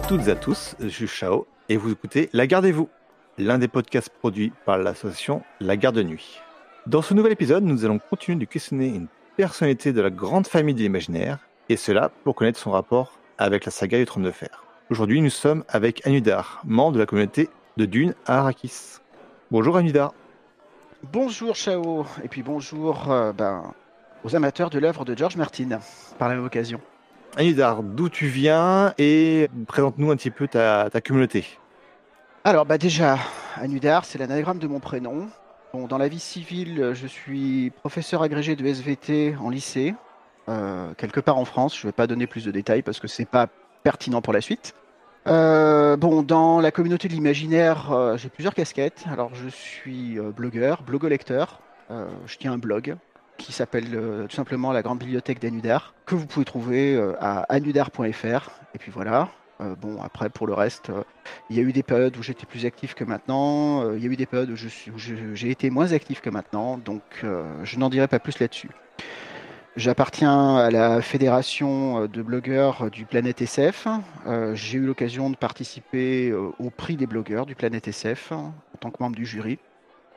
À toutes et à tous, je suis Chao et vous écoutez La Gardez-vous, l'un des podcasts produits par l'association La Garde de Nuit. Dans ce nouvel épisode, nous allons continuer de questionner une personnalité de la grande famille de l'imaginaire, et cela pour connaître son rapport avec la saga du Trône de Fer. Aujourd'hui, nous sommes avec Anudar, membre de la communauté de Dune à Arrakis. Bonjour Anudar. Bonjour Chao, et puis bonjour euh, ben, aux amateurs de l'œuvre de George Martin, par la même occasion. Anudar, d'où tu viens et présente-nous un petit peu ta, communauté. Alors bah déjà, Anudar, c'est l'anagramme de mon prénom. Bon, dans la vie civile, je suis professeur agrégé de SVT en lycée, euh, quelque part en France. Je ne vais pas donner plus de détails parce que c'est pas pertinent pour la suite. Euh, bon, dans la communauté de l'imaginaire, euh, j'ai plusieurs casquettes. Alors, je suis blogueur, blogolecteur. Je tiens un blog qui s'appelle euh, tout simplement la Grande Bibliothèque d'Anudar, que vous pouvez trouver euh, à anudar.fr. Et puis voilà. Euh, bon, après, pour le reste, il y a eu des périodes où j'étais plus actif que maintenant. Il y a eu des périodes où je suis- où j'ai été moins actif que maintenant. Donc, je n'en dirai pas plus là-dessus. J'appartiens à la fédération de blogueurs du Planète SF. J'ai eu l'occasion de participer au prix des blogueurs du Planète SF en tant que membre du jury.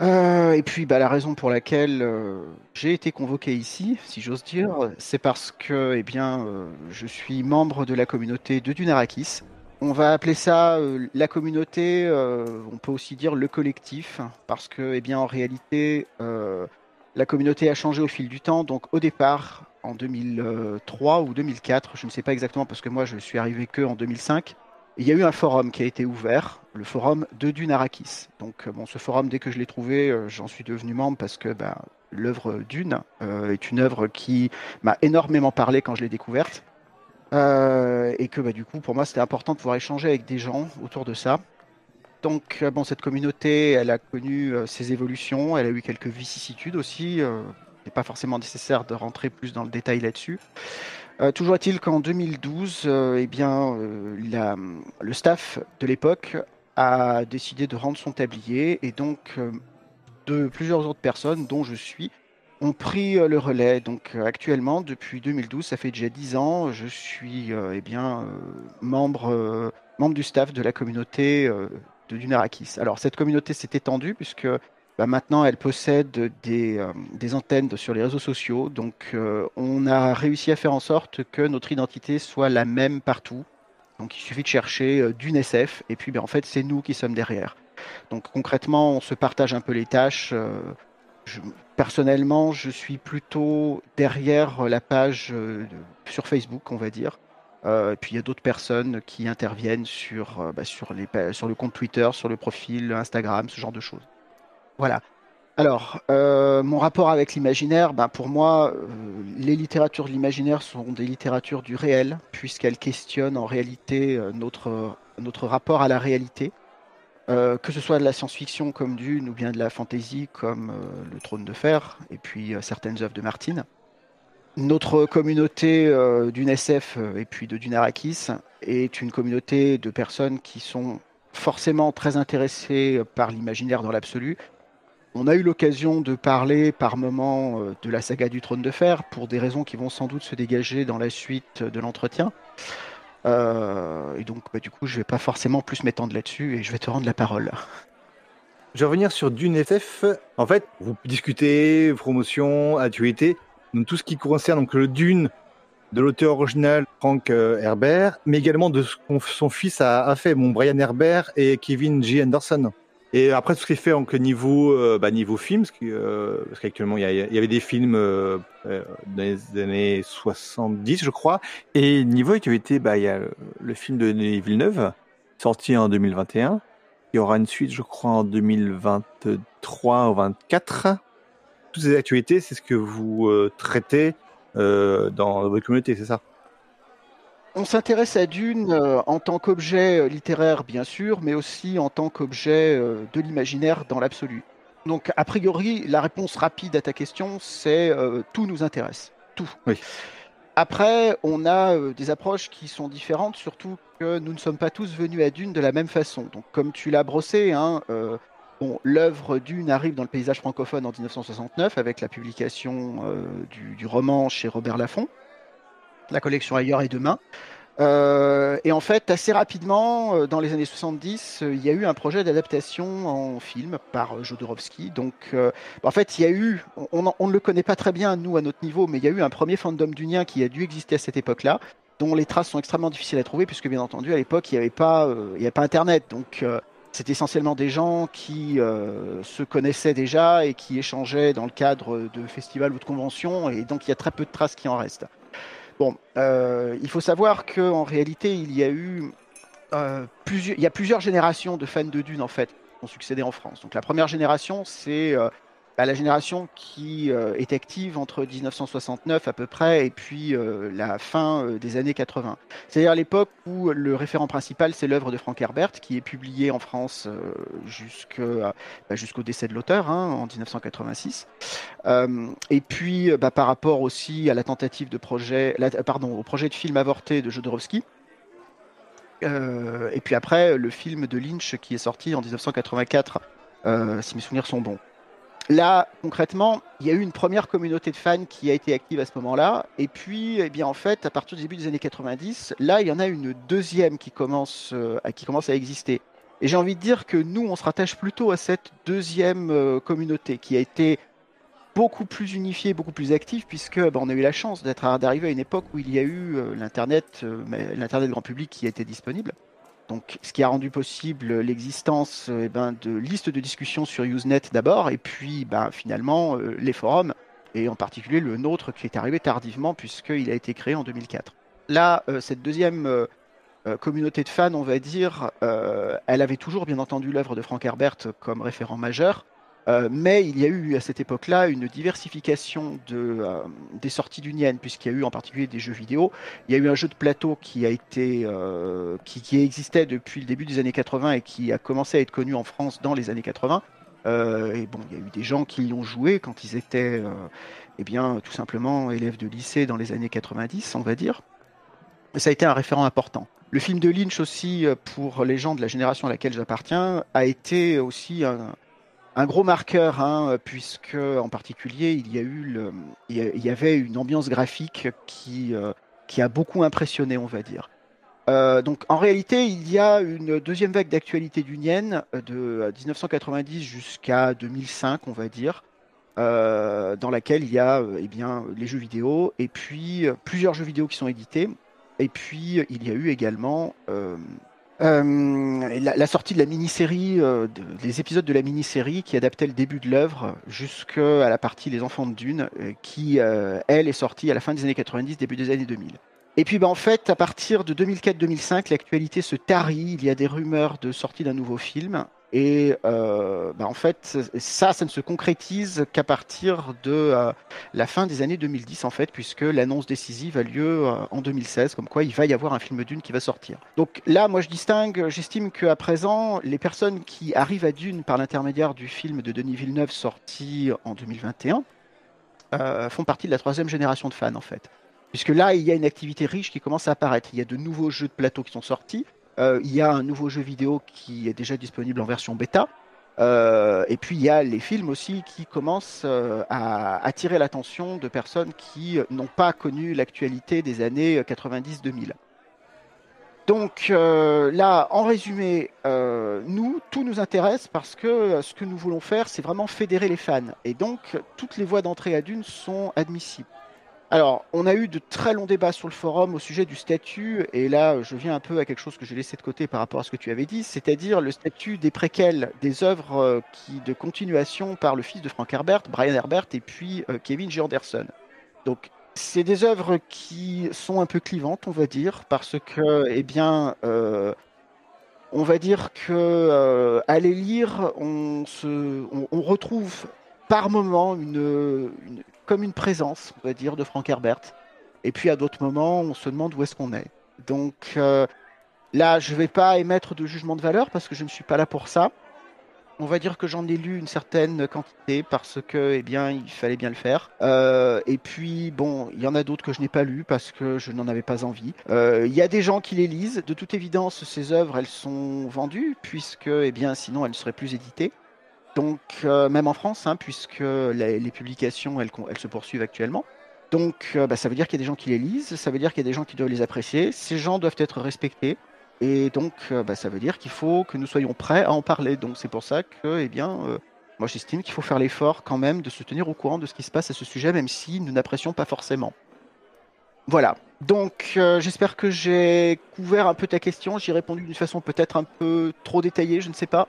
Euh, et puis, bah, la raison pour laquelle euh, j'ai été convoqué ici, si j'ose dire, c'est parce que, eh bien, euh, je suis membre de la communauté de Dunarakis. On va appeler ça la communauté. on peut aussi dire le collectif, parce que, eh bien, en réalité, la communauté a changé au fil du temps. Donc, au départ, en 2003 ou 2004, je ne sais pas exactement, parce que moi, je suis arrivé que en 2005. Il y a eu un forum qui a été ouvert, le forum de Dunarakis. Donc, euh, bon, ce forum, dès que je l'ai trouvé, euh, j'en suis devenu membre parce que ben, l'œuvre Dune euh, est une œuvre qui m'a énormément parlé quand je l'ai découverte. Et que bah, du coup, pour moi, c'était important de pouvoir échanger avec des gens autour de ça. Donc, bon, cette communauté, elle a connu ses évolutions, elle a eu quelques vicissitudes aussi. Il n'est pas forcément nécessaire de rentrer plus dans le détail là-dessus. Euh, toujours est-il qu'en 2012, euh, eh bien, euh, le staff de l'époque a décidé de rendre son tablier et donc de plusieurs autres personnes, dont je suis, ont pris le relais. Donc actuellement, depuis 2012, ça fait déjà 10 ans, je suis eh bien, membre, membre du staff de la communauté de Dunarakis. Alors cette communauté s'est étendue puisque bah, maintenant elle possède des, euh, antennes sur les réseaux sociaux. Donc euh, on a réussi à faire en sorte que notre identité soit la même partout. Donc il suffit de chercher euh, Dune SF et puis ben, en fait c'est nous qui sommes derrière. Donc concrètement on se partage un peu les tâches. euh, personnellement, je suis plutôt derrière la page sur Facebook, on va dire. Puis il y a d'autres personnes qui interviennent bah, sur le compte Twitter, sur le profil Instagram, ce genre de choses. Voilà. Alors, euh, mon rapport avec l'imaginaire, ben, pour moi, euh, les littératures de l'imaginaire sont des littératures du réel, puisqu'elles questionnent en réalité euh, notre, rapport à la réalité. Que ce soit de la science-fiction comme Dune ou bien de la fantasy comme Le Trône de Fer et puis certaines œuvres de Martine. Notre communauté d'une SF euh, et puis de Dunarakis est une communauté de personnes qui sont forcément très intéressées par l'imaginaire dans l'absolu. On a eu l'occasion de parler par moments euh, de la saga du Trône de Fer pour des raisons qui vont sans doute se dégager dans la suite de l'entretien. Euh, et donc, bah, du coup, je vais pas forcément plus m'étendre là-dessus et je vais te rendre la parole. Je vais revenir sur Dune SF. En fait, vous discutez, promotion, actualité, donc tout ce qui concerne donc le Dune de l'auteur original Frank euh, Herbert, mais également de ce que son fils a, a fait, mon Brian Herbert et Kevin G. Anderson. Et après tout ce qui est fait donc niveau euh, bah, niveau film, euh, parce qu'actuellement il y, avait des films euh, euh, dans les années 70, je crois, et niveau actualité, bah il y a le, film de Denis Villeneuve sorti en 2021. Il y aura une suite, je crois, en 2023 ou 2024. Toutes ces actualités, c'est ce que vous traitez dans votre communauté, c'est ça? On s'intéresse à Dune euh, en tant qu'objet euh, littéraire, bien sûr, mais aussi en tant qu'objet euh, de l'imaginaire dans l'absolu. Donc, a priori, la réponse rapide à ta question, c'est euh, tout nous intéresse. Tout. Oui. Après, on a euh, des approches qui sont différentes, surtout que nous ne sommes pas tous venus à Dune de la même façon. Donc, comme tu l'as brossé, hein, euh, bon, l'œuvre Dune arrive dans le paysage francophone en 1969 avec la publication du, du roman chez Robert Laffont, la collection Ailleurs et Demain. Euh, et en fait, assez rapidement, euh, dans les années 70, euh, il y a eu un projet d'adaptation en film par Jodorowsky. Donc, en fait, il y a eu, on, ne le connaît pas très bien, nous, à notre niveau, mais il y a eu un premier fandom dunien qui a dû exister à cette époque-là, dont les traces sont extrêmement difficiles à trouver, puisque bien entendu, à l'époque, il n'y avait, pas, pas Internet. Donc, c'est essentiellement des gens qui se connaissaient déjà et qui échangeaient dans le cadre de festivals ou de conventions, et donc il y a très peu de traces qui en restent. Bon, euh, il faut savoir qu'en réalité, il y a eu euh, plusieurs, il plusieurs générations de fans de Dune en fait qui ont succédé en France. Donc la première génération, c'est euh, à la génération qui euh, est active entre 1969 à peu près et puis euh, la fin euh, des années 80. C'est-à-dire l'époque où le référent principal, c'est l'œuvre de Frank Herbert, qui est publiée en France bah, jusqu'au décès de l'auteur hein, en 1986. et puis bah, par rapport aussi à la tentative de projet, pardon, au projet de film avorté de Jodorowsky. et puis après, le film de Lynch qui est sorti en 1984, si mes souvenirs sont bons. Là, concrètement, il y a eu une première communauté de fans qui a été active à ce moment-là. Et puis, eh bien, en fait, à partir du début des années 90, là, il y en a une deuxième qui commence, euh, qui commence à exister. Et j'ai envie de dire que nous, on se rattache plutôt à cette deuxième euh, communauté qui a été beaucoup plus unifiée, beaucoup plus active, puisque bah, on a eu la chance d'être d'arriver à une époque où il y a eu euh, l'internet, l'internet grand public qui été disponible. Donc, ce qui a rendu possible l'existence euh, eh ben, de listes de discussions sur Usenet d'abord, et puis ben, finalement euh, les forums, et en particulier le nôtre qui est arrivé tardivement puisqu'il a été créé en 2004. Là, euh, cette deuxième communauté de fans, on va dire, elle avait toujours bien entendu l'œuvre de Frank Herbert comme référent majeur, euh, mais il y a eu à cette époque-là une diversification euh, des sorties d'Union, puisqu'il y a eu en particulier des jeux vidéo. Il y a eu un jeu de plateau qui euh, existait depuis le début des années 80 et qui a commencé à être connu en France dans les années 80. et bon, il y a eu des gens qui y ont joué quand ils étaient, eh bien, tout simplement élèves de lycée dans les années 90, on va dire. Ça a été un référent important. Le film de Lynch aussi, pour les gens de la génération à laquelle j'appartiens, a été aussi un, un gros marqueur, hein, puisque en particulier il y a eu il y avait une ambiance graphique qui, euh, qui a beaucoup impressionné, on va dire. Euh, donc en réalité, il y a une deuxième vague d'actualité d'Union de 1990 jusqu'à 2005, on va dire, euh, dans laquelle il y a eh bien les jeux vidéo et puis plusieurs jeux vidéo qui sont édités. Et puis il y a eu également euh, la, sortie de la mini-série, euh, des épisodes de la mini-série qui adaptait le début de l'œuvre jusqu'à la partie Les Enfants de Dune, euh, qui, elle, est sortie à la fin des années 90, début des années 2000. Et puis, ben, en fait, à partir de 2004-2005, l'actualité se tarit. Il y a des rumeurs de sortie d'un nouveau film. Et euh, bah, en fait, ça, ça ne se concrétise qu'à partir de euh, la fin des années 2010, en fait, puisque l'annonce décisive a lieu euh, en 2016, comme quoi il va y avoir un film Dune qui va sortir. Donc là, moi, je distingue, j'estime qu'à présent, les personnes qui arrivent à Dune par l'intermédiaire du film de Denis Villeneuve sorti en 2021 font partie de la troisième génération de fans, en fait. Puisque là, il y a une activité riche qui commence à apparaître. Il y a de nouveaux jeux de plateau qui sont sortis. Euh, il y a un nouveau jeu vidéo qui est déjà disponible en version bêta. Euh, et puis il y a les films aussi qui commencent euh, à attirer l'attention de personnes qui n'ont pas connu l'actualité des années 90-2000. Donc là, en résumé, nous, tout nous intéresse parce que ce que nous voulons faire, c'est vraiment fédérer les fans. Et donc, toutes les voies d'entrée à Dune sont admissibles. Alors, on a eu de très longs débats sur le forum au sujet du statut, et là, je viens un peu à quelque chose que j'ai laissé de côté par rapport à ce que tu avais dit, c'est-à-dire le statut des préquels, des œuvres euh, qui, de continuation par le fils de Frank Herbert, Brian Herbert, et puis euh, Kevin G. Anderson. Donc, c'est des œuvres qui sont un peu clivantes, on va dire, parce que, eh bien, euh, on va dire que à les lire, on, se, on, retrouve par moment une, comme une présence, on va dire, de Frank Herbert. Et puis à d'autres moments, on se demande où est-ce qu'on est. Donc euh, là, je ne vais pas émettre de jugement de valeur parce que je ne suis pas là pour ça. On va dire que j'en ai lu une certaine quantité parce que, eh bien, il fallait bien le faire. Euh, et puis, bon, il y en a d'autres que je n'ai pas lu parce que je n'en avais pas envie. Euh, il y a des gens qui les lisent. De toute évidence, ces œuvres, elles sont vendues puisque, eh bien, sinon, elles ne seraient plus éditées. Donc, euh, même en France, hein, puisque les, publications, elles, se poursuivent actuellement. Donc, bah, ça veut dire qu'il y a des gens qui les lisent, ça veut dire qu'il y a des gens qui doivent les apprécier. Ces gens doivent être respectés. Et donc, bah, ça veut dire qu'il faut que nous soyons prêts à en parler. Donc, c'est pour ça que, eh bien, moi, j'estime qu'il faut faire l'effort quand même de se tenir au courant de ce qui se passe à ce sujet, même si nous n'apprécions pas forcément. Voilà. Donc, euh, j'espère que j'ai couvert un peu ta question. J'ai répondu d'une façon peut-être un peu trop détaillée, je ne sais pas.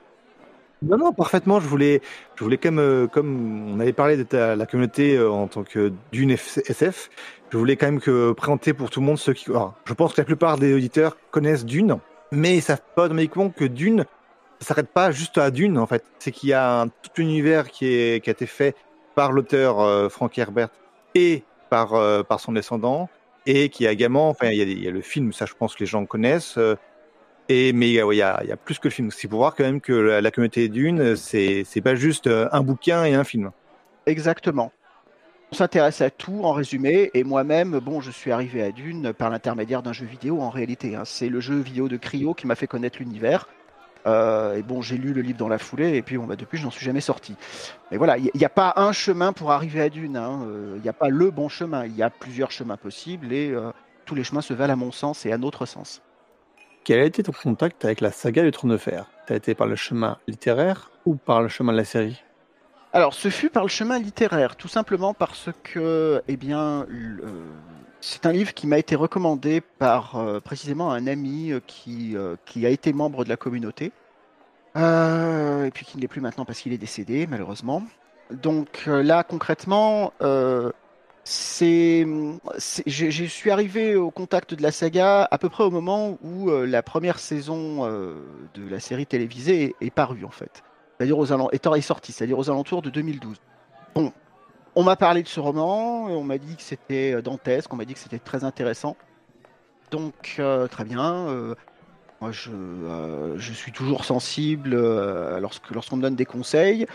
Non, non, parfaitement. Je voulais, je voulais comme, euh, comme on avait parlé de la communauté euh, en tant que d'une SF, je voulais quand même présenter pour tout le monde ceux qui. je pense que la plupart des auditeurs connaissent Dune, mais ils savent pas automatiquement que Dune, ça s'arrête pas juste à Dune en fait. C'est qu'il y a un, tout univers qui, a été fait par l'auteur Frank Herbert et par, par son descendant et qui a également, enfin, il y, a, le film, ça je pense que les gens connaissent, euh, mais il y, a, plus que le film. C'est pour voir quand même que la, communauté d'une, c'est c'est pas juste euh, un bouquin et un film. Exactement. On s'intéresse à tout en résumé, et moi-même, bon, je suis arrivé à Dune par l'intermédiaire d'un jeu vidéo en réalité. Hein. C'est le jeu vidéo de Cryo qui m'a fait connaître l'univers. Euh, et bon, j'ai lu le livre dans la foulée, et puis bon, bah, depuis, je n'en suis jamais sorti. Mais voilà, il n'y a, pas un chemin pour arriver à Dune. Hein. Euh, il n'y a pas le bon chemin. Il y a plusieurs chemins possibles, et euh, tous les chemins se valent à mon sens et à notre sens. Quel a été ton contact avec la saga du Trône de Fer? Tu as été par le chemin littéraire ou par le chemin de la série? Alors, ce fut par le chemin littéraire, tout simplement parce que, eh bien, c'est un livre qui m'a été recommandé par euh, précisément un ami euh, euh, qui a été membre de la communauté, et puis qui ne l'est plus maintenant parce qu'il est décédé, malheureusement. Donc là, concrètement, c'est, je suis arrivé au contact de la saga à peu près au moment où la première saison de la série télévisée est, parue, en fait. C'est-à-dire aux alentours, est c'est-à-dire aux alentours de 2012. Bon, on m'a parlé de ce roman, on m'a dit que c'était euh, dantesque, on m'a dit que c'était très intéressant. Donc, euh, très bien. Euh, moi, je, je, suis toujours sensible lorsque, lorsqu'on me donne des conseils.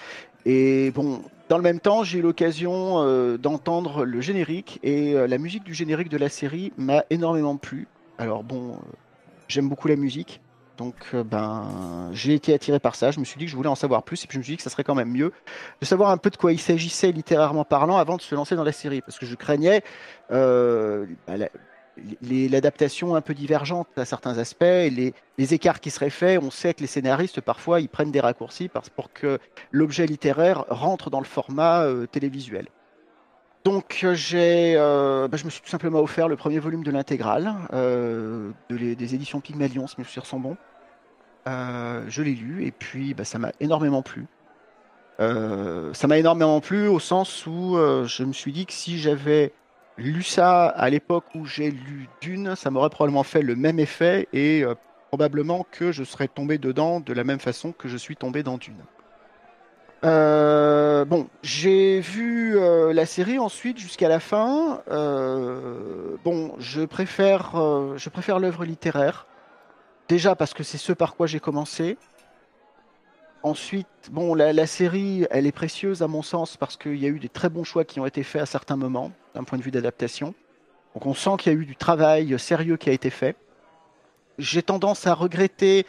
Et bon, dans le même temps, j'ai eu l'occasion d'entendre le générique et la musique du générique de la série m'a énormément plu. Alors bon, j'aime beaucoup la musique. Donc, euh, ben, j'ai été attiré par ça. Je me suis dit que je voulais en savoir plus, et puis je me suis dit que ça serait quand même mieux de savoir un peu de quoi il s'agissait littérairement parlant avant de se lancer dans la série, parce que je craignais euh, bah, l'adaptation un peu divergente à certains aspects, les, écarts qui seraient faits. On sait que les scénaristes parfois ils prennent des raccourcis pour que l'objet littéraire rentre dans le format euh, télévisuel. Donc j'ai, bah, je me suis tout simplement offert le premier volume de l'intégrale des éditions Pygmalion, si mes souvenirs sont bons. Euh, je l'ai lu et puis bah, ça m'a énormément plu. Euh, ça m'a énormément plu au sens où euh, je me suis dit que si j'avais lu ça à l'époque où j'ai lu Dune, ça m'aurait probablement fait le même effet et probablement que je serais tombé dedans de la même façon que je suis tombé dans Dune. bon, j'ai vu la série ensuite jusqu'à la fin. bon, je préfère, je préfère l'œuvre littéraire. Déjà parce que c'est ce par quoi j'ai commencé. Ensuite, bon, la, série, elle est précieuse à mon sens parce qu'il y a eu des très bons choix qui ont été faits à certains moments, d'un point de vue d'adaptation. Donc on sent qu'il y a eu du travail sérieux qui a été fait. J'ai tendance à regretter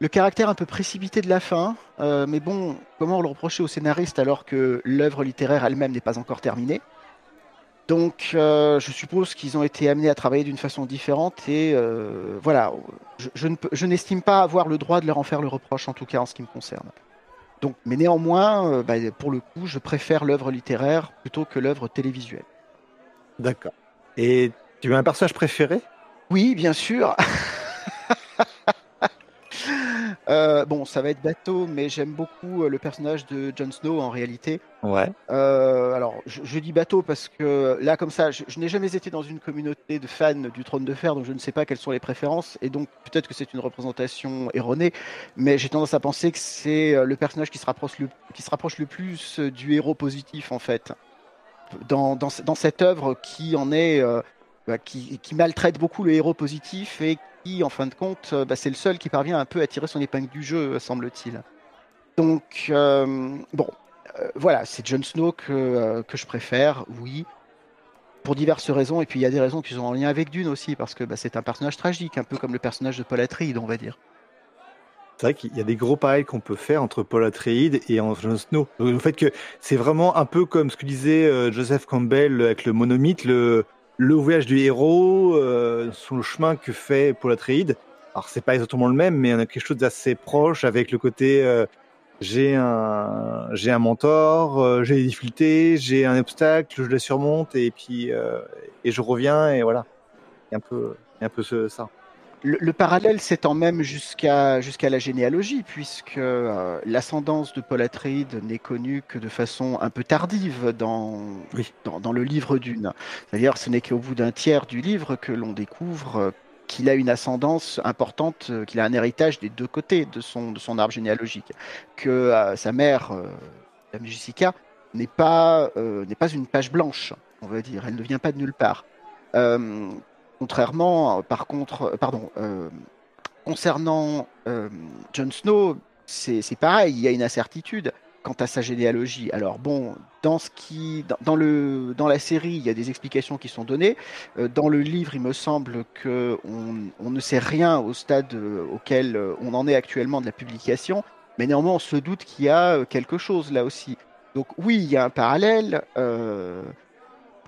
le caractère un peu précipité de la fin, euh, mais bon, comment le reprocher au scénariste alors que l'œuvre littéraire elle-même n'est pas encore terminée? Donc, euh, je suppose qu'ils ont été amenés à travailler d'une façon différente et euh, voilà, je, n'estime pas avoir le droit de leur en faire le reproche, en tout cas en ce qui me concerne. Donc, mais néanmoins, euh, bah, pour le coup, je préfère l'œuvre littéraire plutôt que l'œuvre télévisuelle. D'accord. Et tu as un personnage préféré? Oui, bien sûr. Euh, bon, ça va être bateau, mais j'aime beaucoup euh, le personnage de Jon Snow en réalité. Ouais. Euh, alors, je, dis bateau parce que là, comme ça, je, n'ai jamais été dans une communauté de fans du Trône de Fer, donc je ne sais pas quelles sont les préférences, et donc peut-être que c'est une représentation erronée, mais j'ai tendance à penser que c'est le personnage qui se rapproche le, qui se rapproche le plus du héros positif en fait. Dans, cette œuvre qui en est bah, qui, qui, maltraite beaucoup le héros positif et en fin de compte, euh, bah, c'est le seul qui parvient un peu à tirer son épingle du jeu, semble-t-il. Donc, euh, bon, euh, voilà, c'est Jon Snow que, que je préfère, oui, pour diverses raisons. Et puis, il y a des raisons qui sont en lien avec Dune aussi, parce que bah, c'est un personnage tragique, un peu comme le personnage de Paul Atreides, on va dire. C'est vrai qu'il y a des gros parallèles qu'on peut faire entre Paul Atreides et Jon Snow. Le fait que c'est vraiment un peu comme ce que disait euh, Joseph Campbell avec le monomythe, le, voyage du héros, euh, sur le chemin que fait Paul Atreides. Alors c'est pas exactement le même, mais on a quelque chose d'assez proche avec le côté euh, j'ai un j'ai un mentor, euh, j'ai des difficultés, j'ai un obstacle, je le surmonte et puis et je reviens et voilà. Il y a un peu il un peu ça. Le, le parallèle s'étend même jusqu'à jusqu'à la généalogie, puisque euh, l'ascendance de Paul Atreides n'est connue que de façon un peu tardive dans, Oui. dans, dans le livre d'une. C'est-à-dire, ce n'est qu'au bout d'un tiers du livre que l'on découvre euh, qu'il a une ascendance importante, euh, qu'il a un héritage des deux côtés de son, de son arbre généalogique, que euh, sa mère, euh, Dame Jessica, n'est pas, euh, n'est pas une page blanche, on va dire. Elle ne vient pas de nulle part. Contrairement, par contre, euh, pardon, euh, concernant euh, Jon Snow, c'est pareil, il y a une incertitude quant à sa généalogie. Alors bon, dans ce qui, dans, le, dans la série, il y a des explications qui sont données. Dans le livre, il me semble que on, on ne sait rien au stade auquel on en est actuellement de la publication, mais néanmoins on se doute qu'il y a quelque chose là aussi. Donc oui, il y a un parallèle.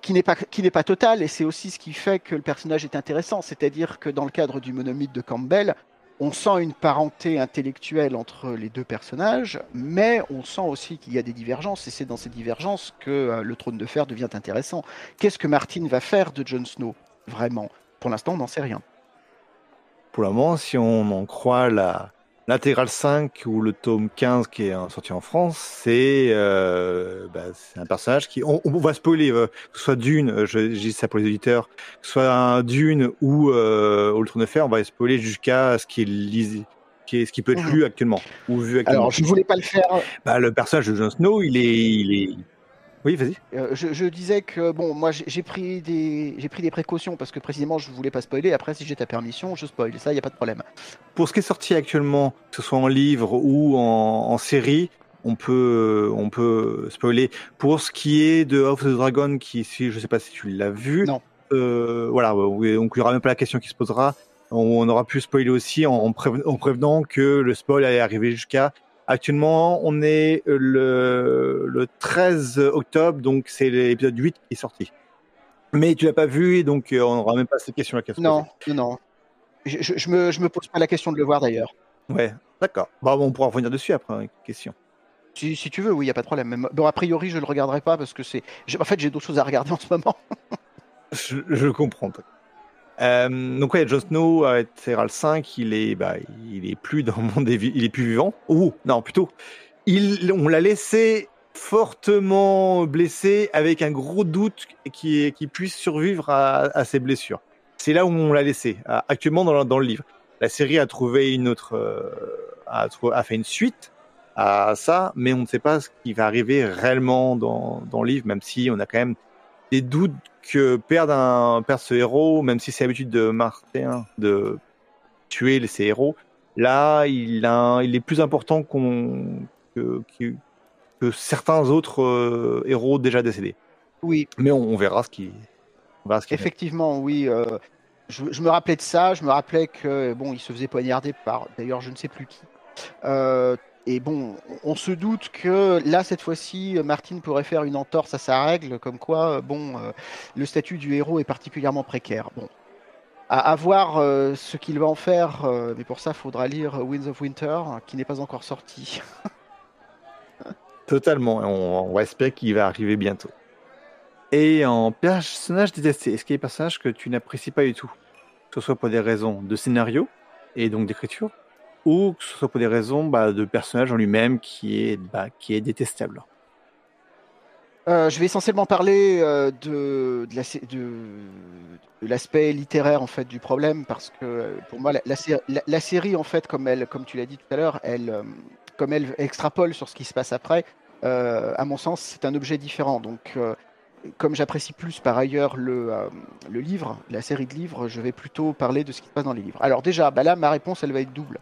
Qui n'est pas qui pas total et c'est aussi ce qui fait que le personnage est intéressant, c'est-à-dire que dans le cadre du monomythe de Campbell, on sent une parenté intellectuelle entre les deux personnages, mais on sent aussi qu'il y a des divergences et c'est dans ces divergences que euh, le trône de fer devient intéressant. Qu'est-ce que Martin va faire de Jon Snow vraiment? Pour l'instant, on n'en sait rien. Pour le moment, si on en croit la l'intégrale 5 ou le tome 15 qui est sorti en France, c'est euh, bah, un personnage qui on, on va spoiler euh, que ce soit Dune, euh, je, je dis ça pour les auditeurs, que ce soit un Dune ou euh, Trône de Fer, on va spoiler jusqu'à ce qui est lisi- qui est ce qui peut être lu actuellement ou vu actuellement. Alors, je voulais pas le faire. Bah, le personnage de Jon Snow, il est il est oui, vas-y. euh, je, je disais que bon, moi j'ai pris des pris des précautions parce que précisément je voulais pas spoiler. Après, si j'ai ta permission, je spoil. Ça, il y a pas de problème. Pour ce qui est sorti actuellement, que ce soit en livre ou en, en série, on peut, on peut spoiler. Pour ce qui est de House of the Dragon, qui, si, je sais pas si tu l'as vu. Non. Euh, voilà, donc il y aura même pas la question qui se posera. On, on aura pu spoiler aussi en, en, préven- en prévenant que le spoil allait arriver jusqu'à. Actuellement, on est le, le 13 octobre, donc c'est l'épisode 8 qui est sorti. Mais tu l'as pas vu, donc euh, on n'aura même pas cette question-là. Non, non, non. Je, je, je me je me pose pas la question de le voir d'ailleurs. Ouais, d'accord. Bah, bon, on pourra revenir dessus après, une question. Si, si tu veux, oui, il y a pas de problème. Même- Bon, a priori, je le regarderai pas parce que c'est. j'ai- En fait, j'ai d'autres choses à regarder en ce moment. Je, je comprends. Euh, donc ouais, Jon Snow à Terral 5, il est, bah, il est plus dans le monde des il est plus vivant. Ou non, plutôt, il, on l'a laissé fortement blessé avec un gros doute qui, qui puisse survivre à, ses blessures. C'est là où on l'a laissé. Actuellement dans, le- livre, la série a trouvé une autre, euh, a, a fait une suite à ça, mais on ne sait pas ce qui va arriver réellement dans, dans le livre, même si on a quand même des doutes que perdre un perdre ce héros, même si c'est l'habitude de Martin de tuer les- ses héros, là il a, il est plus important qu'on que, que, que certains autres euh, héros déjà décédés. Oui, Mais on, on verra ce qui, arrive. effectivement, oui. euh, je, je me rappelais de ça. Je me rappelais que bon, il se faisait poignarder par, d'ailleurs, je ne sais plus qui. Euh, et bon, on se doute que là, cette fois-ci, Martin pourrait faire une entorse à sa règle, comme quoi, euh, bon, euh, le statut du héros est particulièrement précaire. Bon, à, voir euh, ce qu'il va en faire, mais pour ça, il faudra lire Winds of Winter, qui n'est pas encore sorti. Totalement. On, on va espérer qu'il va arriver bientôt. Et en personnage détesté, est-ce qu'il y a des personnages que tu n'apprécies pas du tout? Que ce soit pour des raisons de scénario et donc d'écriture, ou que ce soit pour des raisons bah, de personnage en lui-même qui est, bah, qui est détestable. Euh, je vais essentiellement parler euh, de, de l'aspect littéraire en fait du problème parce que euh, pour moi la, la sé- la- la série en fait comme elle comme tu l'as dit tout à l'heure elle comme elle extrapole sur ce qui se passe après à mon sens c'est un objet différent. Donc comme j'apprécie plus par ailleurs le, le livre la série de livres je vais plutôt parler de ce qui se passe dans les livres. Alors déjà bah là ma réponse elle va être double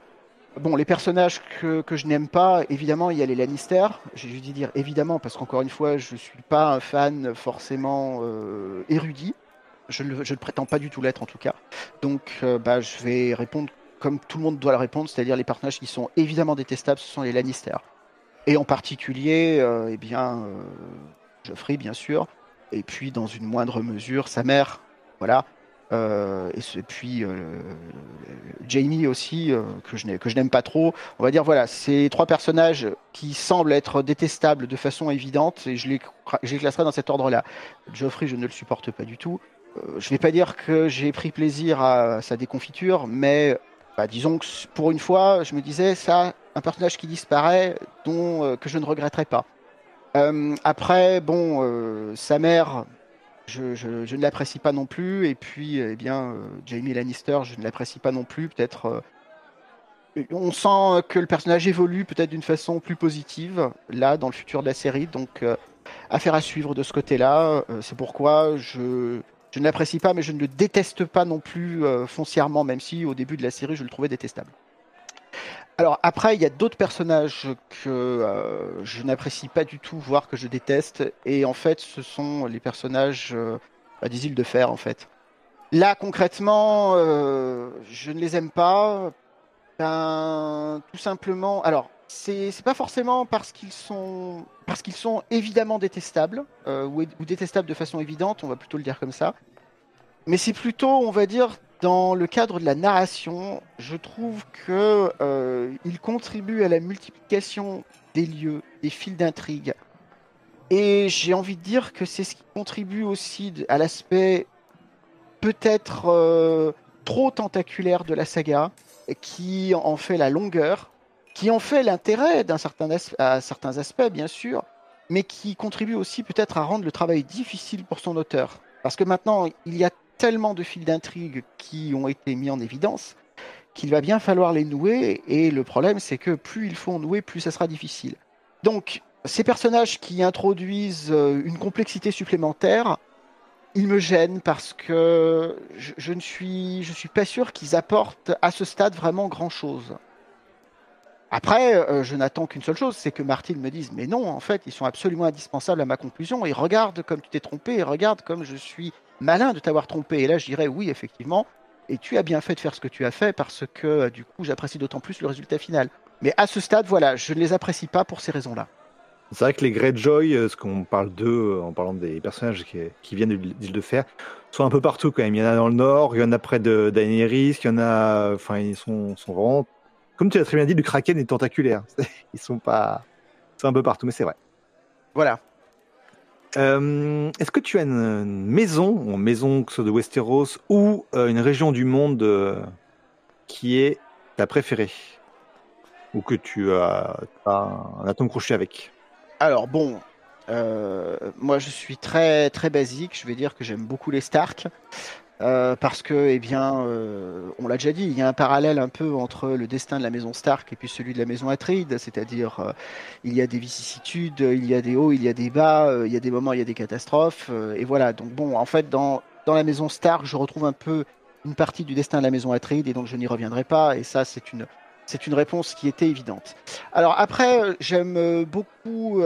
Bon, les personnages que, je n'aime pas, évidemment, il y a les Lannister. J'ai dû dire évidemment parce qu'encore une fois, je suis pas un fan forcément euh, érudit. Je ne le, ne prétends pas du tout l'être en tout cas. Donc, euh, bah, je vais répondre comme tout le monde doit le répondre, c'est-à-dire les personnages qui sont évidemment détestables, ce sont les Lannister. Et en particulier, euh, eh bien, Geoffrey, bien sûr, et puis dans une moindre mesure, sa mère, voilà. Euh, et, puis Jamie aussi, je, que je n'aime pas trop. On va dire, voilà, ces trois personnages qui semblent être détestables de façon évidente, et je les, classerai dans cet ordre-là. Geoffrey, je ne le supporte pas du tout. je ne vais pas dire que j'ai pris plaisir à sa déconfiture, mais bah, disons que pour une fois, je me disais, ça, un personnage qui disparaît, dont euh, que je ne regretterai pas. Euh, après, bon, euh, sa mère, je, ne l'apprécie pas non plus, et puis, eh bien, Jamie Lannister, je ne l'apprécie pas non plus. Peut-être, on sent que le personnage évolue peut-être d'une façon plus positive là dans le futur de la série, donc affaire à suivre de ce côté-là. C'est pourquoi je ne l'apprécie pas, mais je ne le déteste pas non plus euh, foncièrement, même si au début de la série, je le trouvais détestable. Alors après, il y a d'autres personnages que euh, je n'apprécie pas du tout, voire que je déteste, et en fait, ce sont les personnages euh, bah, des îles de fer, en fait. Là, concrètement, je ne les aime pas. Ben, tout simplement. Alors, c'est pas forcément parce qu'ils sont parce qu'ils sont évidemment détestables euh, ou, détestables de façon évidente, on va plutôt le dire comme ça. Mais c'est plutôt, on va dire, dans le cadre de la narration, je trouve que euh, il contribue à la multiplication des lieux, des fils d'intrigue. Et j'ai envie de dire que c'est ce qui contribue aussi à l'aspect peut-être euh, trop tentaculaire de la saga, qui en fait la longueur qui ont fait l'intérêt d'un certain à certains aspects, bien sûr, mais qui contribuent aussi peut-être à rendre le travail difficile pour son auteur. Parce que maintenant, il y a tellement de fils d'intrigue qui ont été mis en évidence qu'il va bien falloir les nouer, et le problème, c'est que plus il faut en nouer, plus ça sera difficile. Donc, ces personnages qui introduisent euh, une complexité supplémentaire, ils me gênent parce que je, ne suis, je suis pas sûr qu'ils apportent à ce stade vraiment grand chose. Après, euh, je n'attends qu'une seule chose, c'est que Martine me dise, mais non, en fait, ils sont absolument indispensables à ma conclusion, et regarde comme tu t'es trompé, et regarde comme je suis malin de t'avoir trompé. Et là, je dirais, oui, effectivement, et tu as bien fait de faire ce que tu as fait, parce que, euh, du coup, j'apprécie d'autant plus le résultat final. Mais à ce stade, voilà, je ne les apprécie pas pour ces raisons-là. C'est vrai que les Greyjoy, euh, ce qu'on parle d'eux en parlant des personnages qui, viennent de l'île de Fer, sont un peu partout quand même. Il y en a dans le nord, il y en a près de Daenerys, il y en a, enfin, ils sont, sont vraiment comme tu l'as très bien dit, le kraken est tentaculaire. Ils sont pas, sont un peu partout, mais c'est vrai. Voilà. Euh, est-ce que tu as une maison, une maison que de Westeros, ou euh, une région du monde euh, qui est ta préférée? Ou que tu as, un atome crochet avec? Alors bon, moi je suis très très basique, je vais dire que j'aime beaucoup les Stark. Euh, parce que, eh bien, euh, on l'a déjà dit, il y a un parallèle un peu entre le destin de la maison Stark et puis celui de la maison Atride, c'est-à-dire euh, il y a des vicissitudes, il y a des hauts, il y a des bas, il y a des moments, il y a des catastrophes, et voilà. Donc bon, en fait, dans, dans la maison Stark, je retrouve un peu une partie du destin de la maison Atride, et donc je n'y reviendrai pas, et ça, c'est une c'est une réponse qui était évidente. Alors après, j'aime beaucoup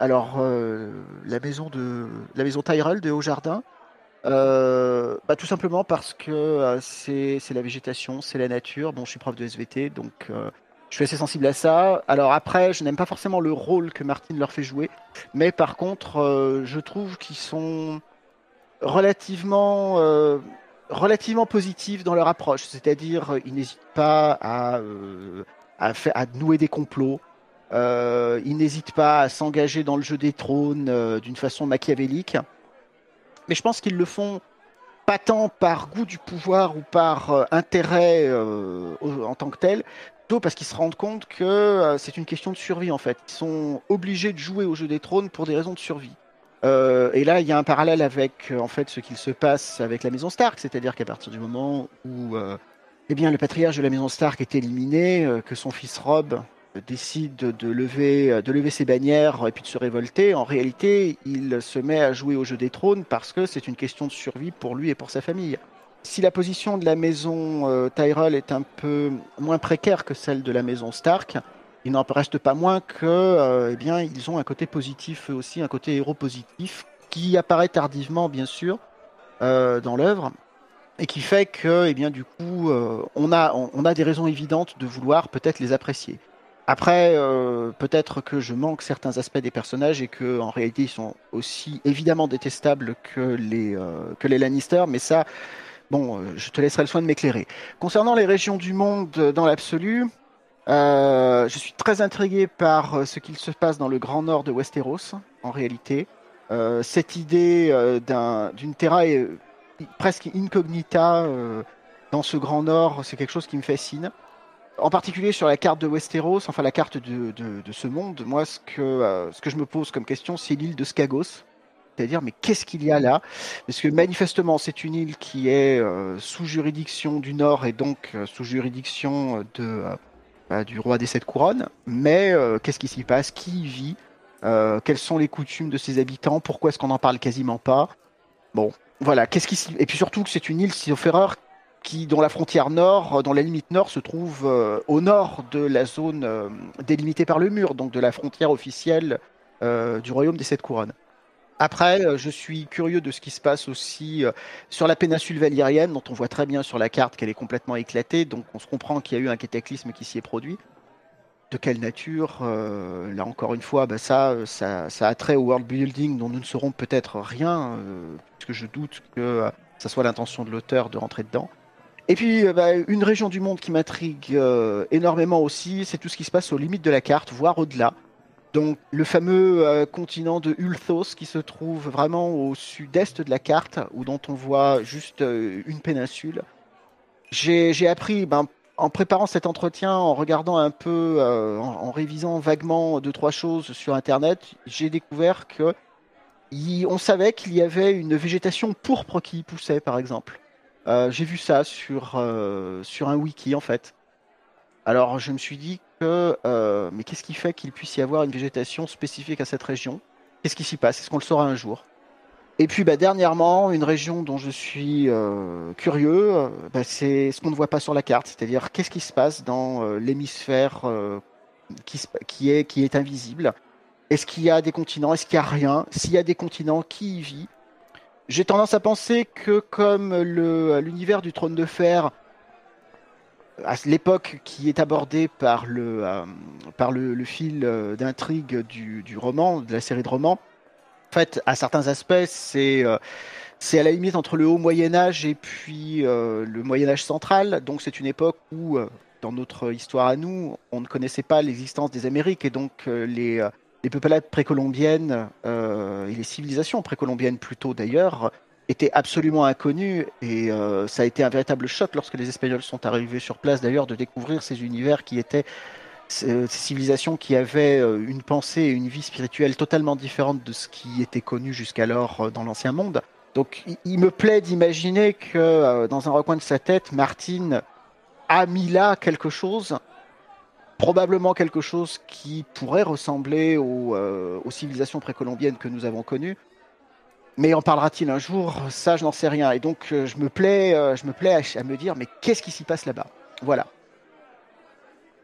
alors la maison de la maison Tyrell de Haut-Jardin. Euh, bah, tout simplement parce que euh, c'est la végétation, c'est la nature. Bon, je suis prof de SVT, donc euh, je suis assez sensible à ça. Alors après, je n'aime pas forcément le rôle que Martine leur fait jouer, mais par contre, je trouve qu'ils sont relativement, relativement positifs dans leur approche. C'est-à-dire, ils n'hésitent pas à, à nouer des complots. ils n'hésitent pas à s'engager dans le jeu des trônes d'une façon machiavélique mais je pense qu'ils le font pas tant par goût du pouvoir ou par euh, intérêt euh, en tant que tel, plutôt parce qu'ils se rendent compte que euh, c'est une question de survie en fait. Ils sont obligés de jouer au jeu des trônes pour des raisons de survie. et là, il y a un parallèle avec en fait ce qu'il se passe avec la maison Stark, c'est-à-dire qu'à partir du moment où eh bien, le patriarche de la maison Stark est éliminé, que son fils Rob décide de lever, de lever ses bannières et puis de se révolter, en réalité, il se met à jouer au jeu des trônes parce que c'est une question de survie pour lui et pour sa famille. Si la position de la maison euh, Tyrell est un peu moins précaire que celle de la maison Stark, il n'en reste pas moins que, euh, eh bien, ils ont un côté positif aussi, un côté héros positif qui apparaît tardivement, bien sûr, euh, dans l'œuvre. et qui fait que, eh bien, du coup, euh, on, a, on, a des raisons évidentes de vouloir peut-être les apprécier. Après, euh, peut-être que je manque certains aspects des personnages et que en réalité ils sont aussi évidemment détestables que les euh, que les Lannister, mais ça, bon, je te laisserai le soin de m'éclairer. Concernant les régions du monde dans l'absolu, je suis très intrigué par ce qu'il se passe dans le grand nord de Westeros, en réalité. cette idée d'une terra presque incognita euh, dans ce grand nord, c'est quelque chose qui me fascine. En particulier sur la carte de Westeros, enfin la carte de, ce monde, moi ce que, euh, ce que je me pose comme question, c'est l'île de Skagos. C'est-à-dire, mais qu'est-ce qu'il y a là? Parce que manifestement, c'est une île qui est euh, sous juridiction du Nord et donc sous juridiction bah, du roi des sept couronnes. Mais qu'est-ce qui s'y passe? Qui y vit? Quelles sont les coutumes de ses habitants? Pourquoi est-ce qu'on n'en parle quasiment pas? Bon, voilà, qu'est-ce qui et puis surtout que c'est une île, sauf erreur, qui dont la frontière nord, euh, dont la limite nord se trouve euh, au nord de la zone euh, délimitée par le mur, donc de la frontière officielle du royaume des sept couronnes. Après, je suis curieux de ce qui se passe aussi sur la péninsule valérienne, dont on voit très bien sur la carte qu'elle est complètement éclatée, donc on se comprend qu'il y a eu un cataclysme qui s'y est produit de quelle nature Là encore une fois, bah, ça, ça, ça, a trait au world building dont nous ne saurons peut-être rien, puisque je doute que ça soit l'intention de l'auteur de rentrer dedans. Et puis, bah, une région du monde qui m'intrigue énormément aussi, c'est tout ce qui se passe aux limites de la carte, voire au-delà. Donc, le fameux continent de Ulthos qui se trouve vraiment au sud-est de la carte, où dont on voit juste une péninsule. J'ai appris, ben, en préparant cet entretien, en regardant un peu, euh, en, révisant vaguement deux trois choses sur Internet, j'ai découvert que on savait qu'il y avait une végétation pourpre qui y poussait, par exemple. Euh, j'ai vu ça sur euh, sur un wiki en fait. Alors je me suis dit que mais qu'est-ce qui fait qu'il puisse y avoir une végétation spécifique à cette région? Qu'est-ce qui s'y passe? Est-ce qu'on le saura un jour? Et puis bah, dernièrement, une région dont je suis euh, curieux, euh, bah, c'est ce qu'on ne voit pas sur la carte, c'est-à-dire qu'est-ce qui se passe dans euh, l'hémisphère qui, qui, est, qui est invisible? Est-ce qu'il y a des continents? Est-ce qu'il n'y a rien? S'il y a des continents, qui y vit? J'ai tendance à penser que comme l'univers du trône de fer, à l'époque qui est abordé par le, le fil d'intrigue du, roman, de la série de romans, en fait, à certains aspects, c'est euh, à la limite entre le haut Moyen Âge et puis euh, le Moyen Âge central. Donc c'est une époque où, euh, dans notre histoire à nous, on ne connaissait pas l'existence des Amériques et donc les, les peuplades précolombiennes et les civilisations précolombiennes plutôt d'ailleurs étaient absolument inconnues et ça a été un véritable choc lorsque les Espagnols sont arrivés sur place d'ailleurs de découvrir ces univers qui étaient ces civilisations qui avaient euh, une pensée et une vie spirituelle totalement différente de ce qui était connu jusqu'alors euh, dans l'ancien monde. Donc il me plaît d'imaginer que euh, dans un recoin de sa tête, Martine a mis là quelque chose, probablement quelque chose qui pourrait ressembler aux, civilisations précolombiennes que nous avons connues. Mais en parlera-t-il un jour? Ça, je n'en sais rien. Et donc, je me plais, je me plais à me dire, mais qu'est-ce qui s'y passe là-bas? Voilà.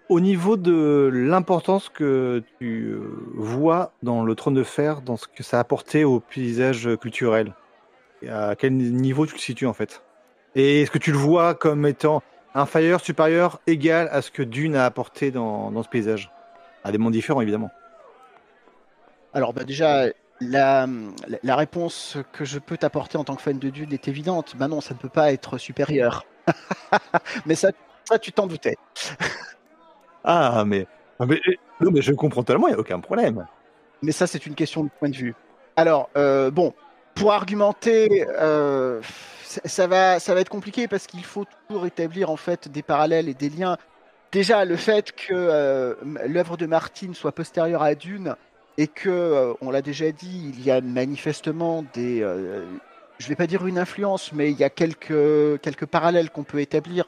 Au niveau de l'importance que tu euh, vois dans le trône de fer, dans ce que ça a apporté au paysage culturel, à quel niveau tu le situes en fait? Et est-ce que tu le vois comme étant inférieur, supérieur, égal à ce que Dune a apporté dans, dans ce paysage À des mondes différents évidemment. Alors bah déjà, la, la, réponse que je peux t'apporter en tant que fan de Dune est évidente. Bah non, ça ne peut pas être supérieur. Mais ça, ça tu t'en doutais. Ah, mais, ah, mais, non, mais je comprends tellement, il n'y a aucun problème. Mais ça, c'est une question de point de vue. Alors, euh, bon, pour argumenter, euh, ça, va, ça va être compliqué parce qu'il faut toujours établir en fait des parallèles et des liens. Déjà, le fait que euh, l'œuvre de Martine soit postérieure à Dune et que, on l'a déjà dit, il y a manifestement des, je ne vais pas dire une influence, mais il y a quelques, quelques parallèles qu'on peut établir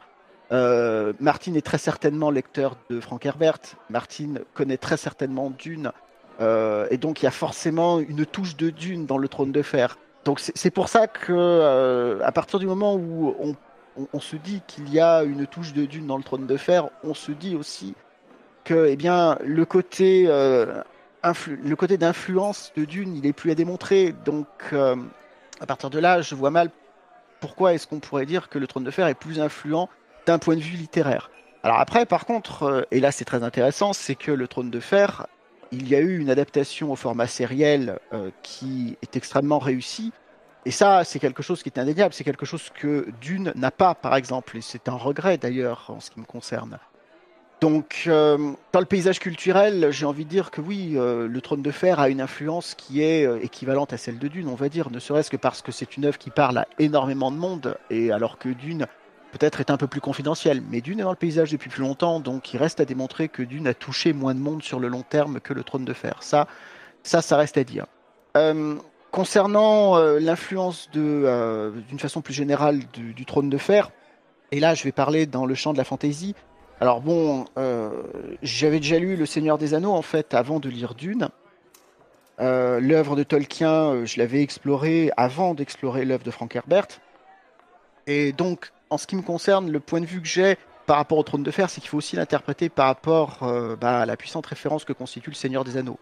euh, Martin est très certainement lecteur de Frank Herbert. Martin connaît très certainement Dune. Euh, et donc il y a forcément une touche de Dune dans le trône de fer. Donc c'est pour ça que euh, à partir du moment où on, se dit qu'il y a une touche de Dune dans le trône de fer, on se dit aussi que eh bien le côté d'influence de Dune, il est plus à démontrer. Donc à partir de là, je vois mal pourquoi est-ce qu'on pourrait dire que le Trône de Fer est plus influent d'un point de vue littéraire Alors après, par contre, euh, et là c'est très intéressant, c'est que le Trône de Fer, il y a eu une adaptation au format sériel euh, qui est extrêmement réussie. Et ça, c'est quelque chose qui est indéniable. C'est quelque chose que Dune n'a pas, par exemple. Et c'est un regret d'ailleurs en ce qui me concerne. Donc, euh, dans le paysage culturel, j'ai envie de dire que oui, euh, le Trône de Fer a une influence qui est équivalente à celle de Dune, on va dire, ne serait-ce que parce que c'est une œuvre qui parle à énormément de monde, et alors que Dune peut-être est un peu plus confidentielle. Mais Dune est dans le paysage depuis plus longtemps, donc il reste à démontrer que Dune a touché moins de monde sur le long terme que le Trône de Fer. Ça, ça, ça reste à dire. concernant l'influence d'une façon plus générale du, Trône de Fer, et là je vais parler dans le champ de la fantaisie, alors bon, euh, j'avais déjà lu Le Seigneur des Anneaux en fait avant de lire Dune. Euh, l'œuvre de Tolkien, euh, je l'avais explorée avant d'explorer l'œuvre de Frank Herbert. Et donc, en ce qui me concerne, le point de vue que j'ai par rapport au Trône de Fer, c'est qu'il faut aussi l'interpréter par rapport bah, à la puissante référence que constitue Le Seigneur des Anneaux.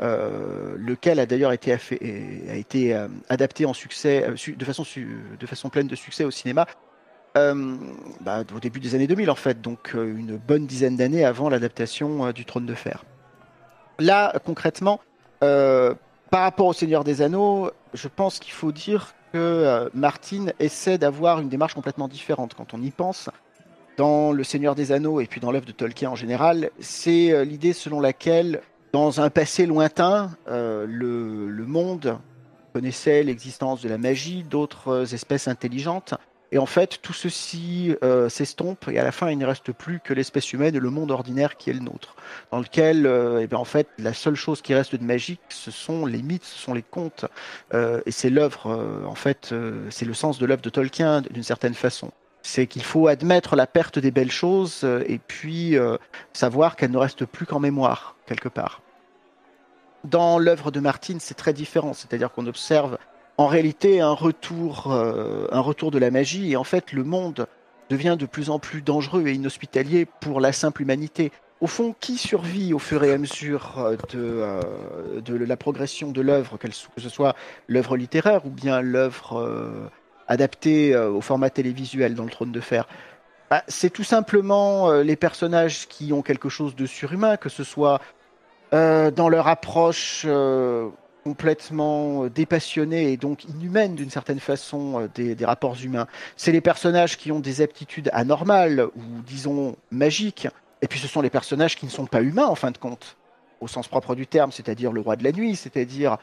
lequel a d'ailleurs été, été adapté en succès, de, façon, pleine de succès au cinéma euh, bah, au début des années 2000 en fait, donc euh, une bonne dizaine d'années avant l'adaptation euh, du Trône de Fer. Là, concrètement, par rapport au Seigneur des Anneaux, je pense qu'il faut dire que Martin essaie d'avoir une démarche complètement différente. Quand on y pense, dans Le Seigneur des Anneaux et puis dans l'œuvre de Tolkien en général, c'est l'idée selon laquelle, dans un passé lointain, le, le monde connaissait l'existence de la magie, d'autres espèces intelligentes, et en fait, tout ceci euh, s'estompe et à la fin, il ne reste plus que l'espèce humaine et le monde ordinaire qui est le nôtre, dans lequel, euh, eh bien, en fait, la seule chose qui reste de magique, ce sont les mythes, ce sont les contes, euh, et c'est l'œuvre, en fait, c'est le sens de l'œuvre de Tolkien d'une certaine façon. C'est qu'il faut admettre la perte des belles choses et puis savoir qu'elles ne restent plus qu'en mémoire quelque part. Dans l'œuvre de Martine, c'est très différent, c'est-à-dire qu'on observe en réalité un retour, euh, un retour de la magie. Et en fait, le monde devient de plus en plus dangereux et inhospitalier pour la simple humanité. Au fond, qui survit au fur et à mesure euh, de, euh, de la progression de l'œuvre, que ce soit l'œuvre littéraire ou bien l'œuvre adaptée au format télévisuel dans le trône de fer? Bah, C'est tout simplement les personnages qui ont quelque chose de surhumain, que ce soit dans leur approche complètement euh, dépassionnée et donc inhumaine d'une certaine façon euh, des, rapports humains. C'est les personnages qui ont des aptitudes anormales ou disons magiques, et puis ce sont les personnages qui ne sont pas humains en fin de compte, au sens propre du terme, c'est-à-dire le roi de la nuit, c'est-à-dire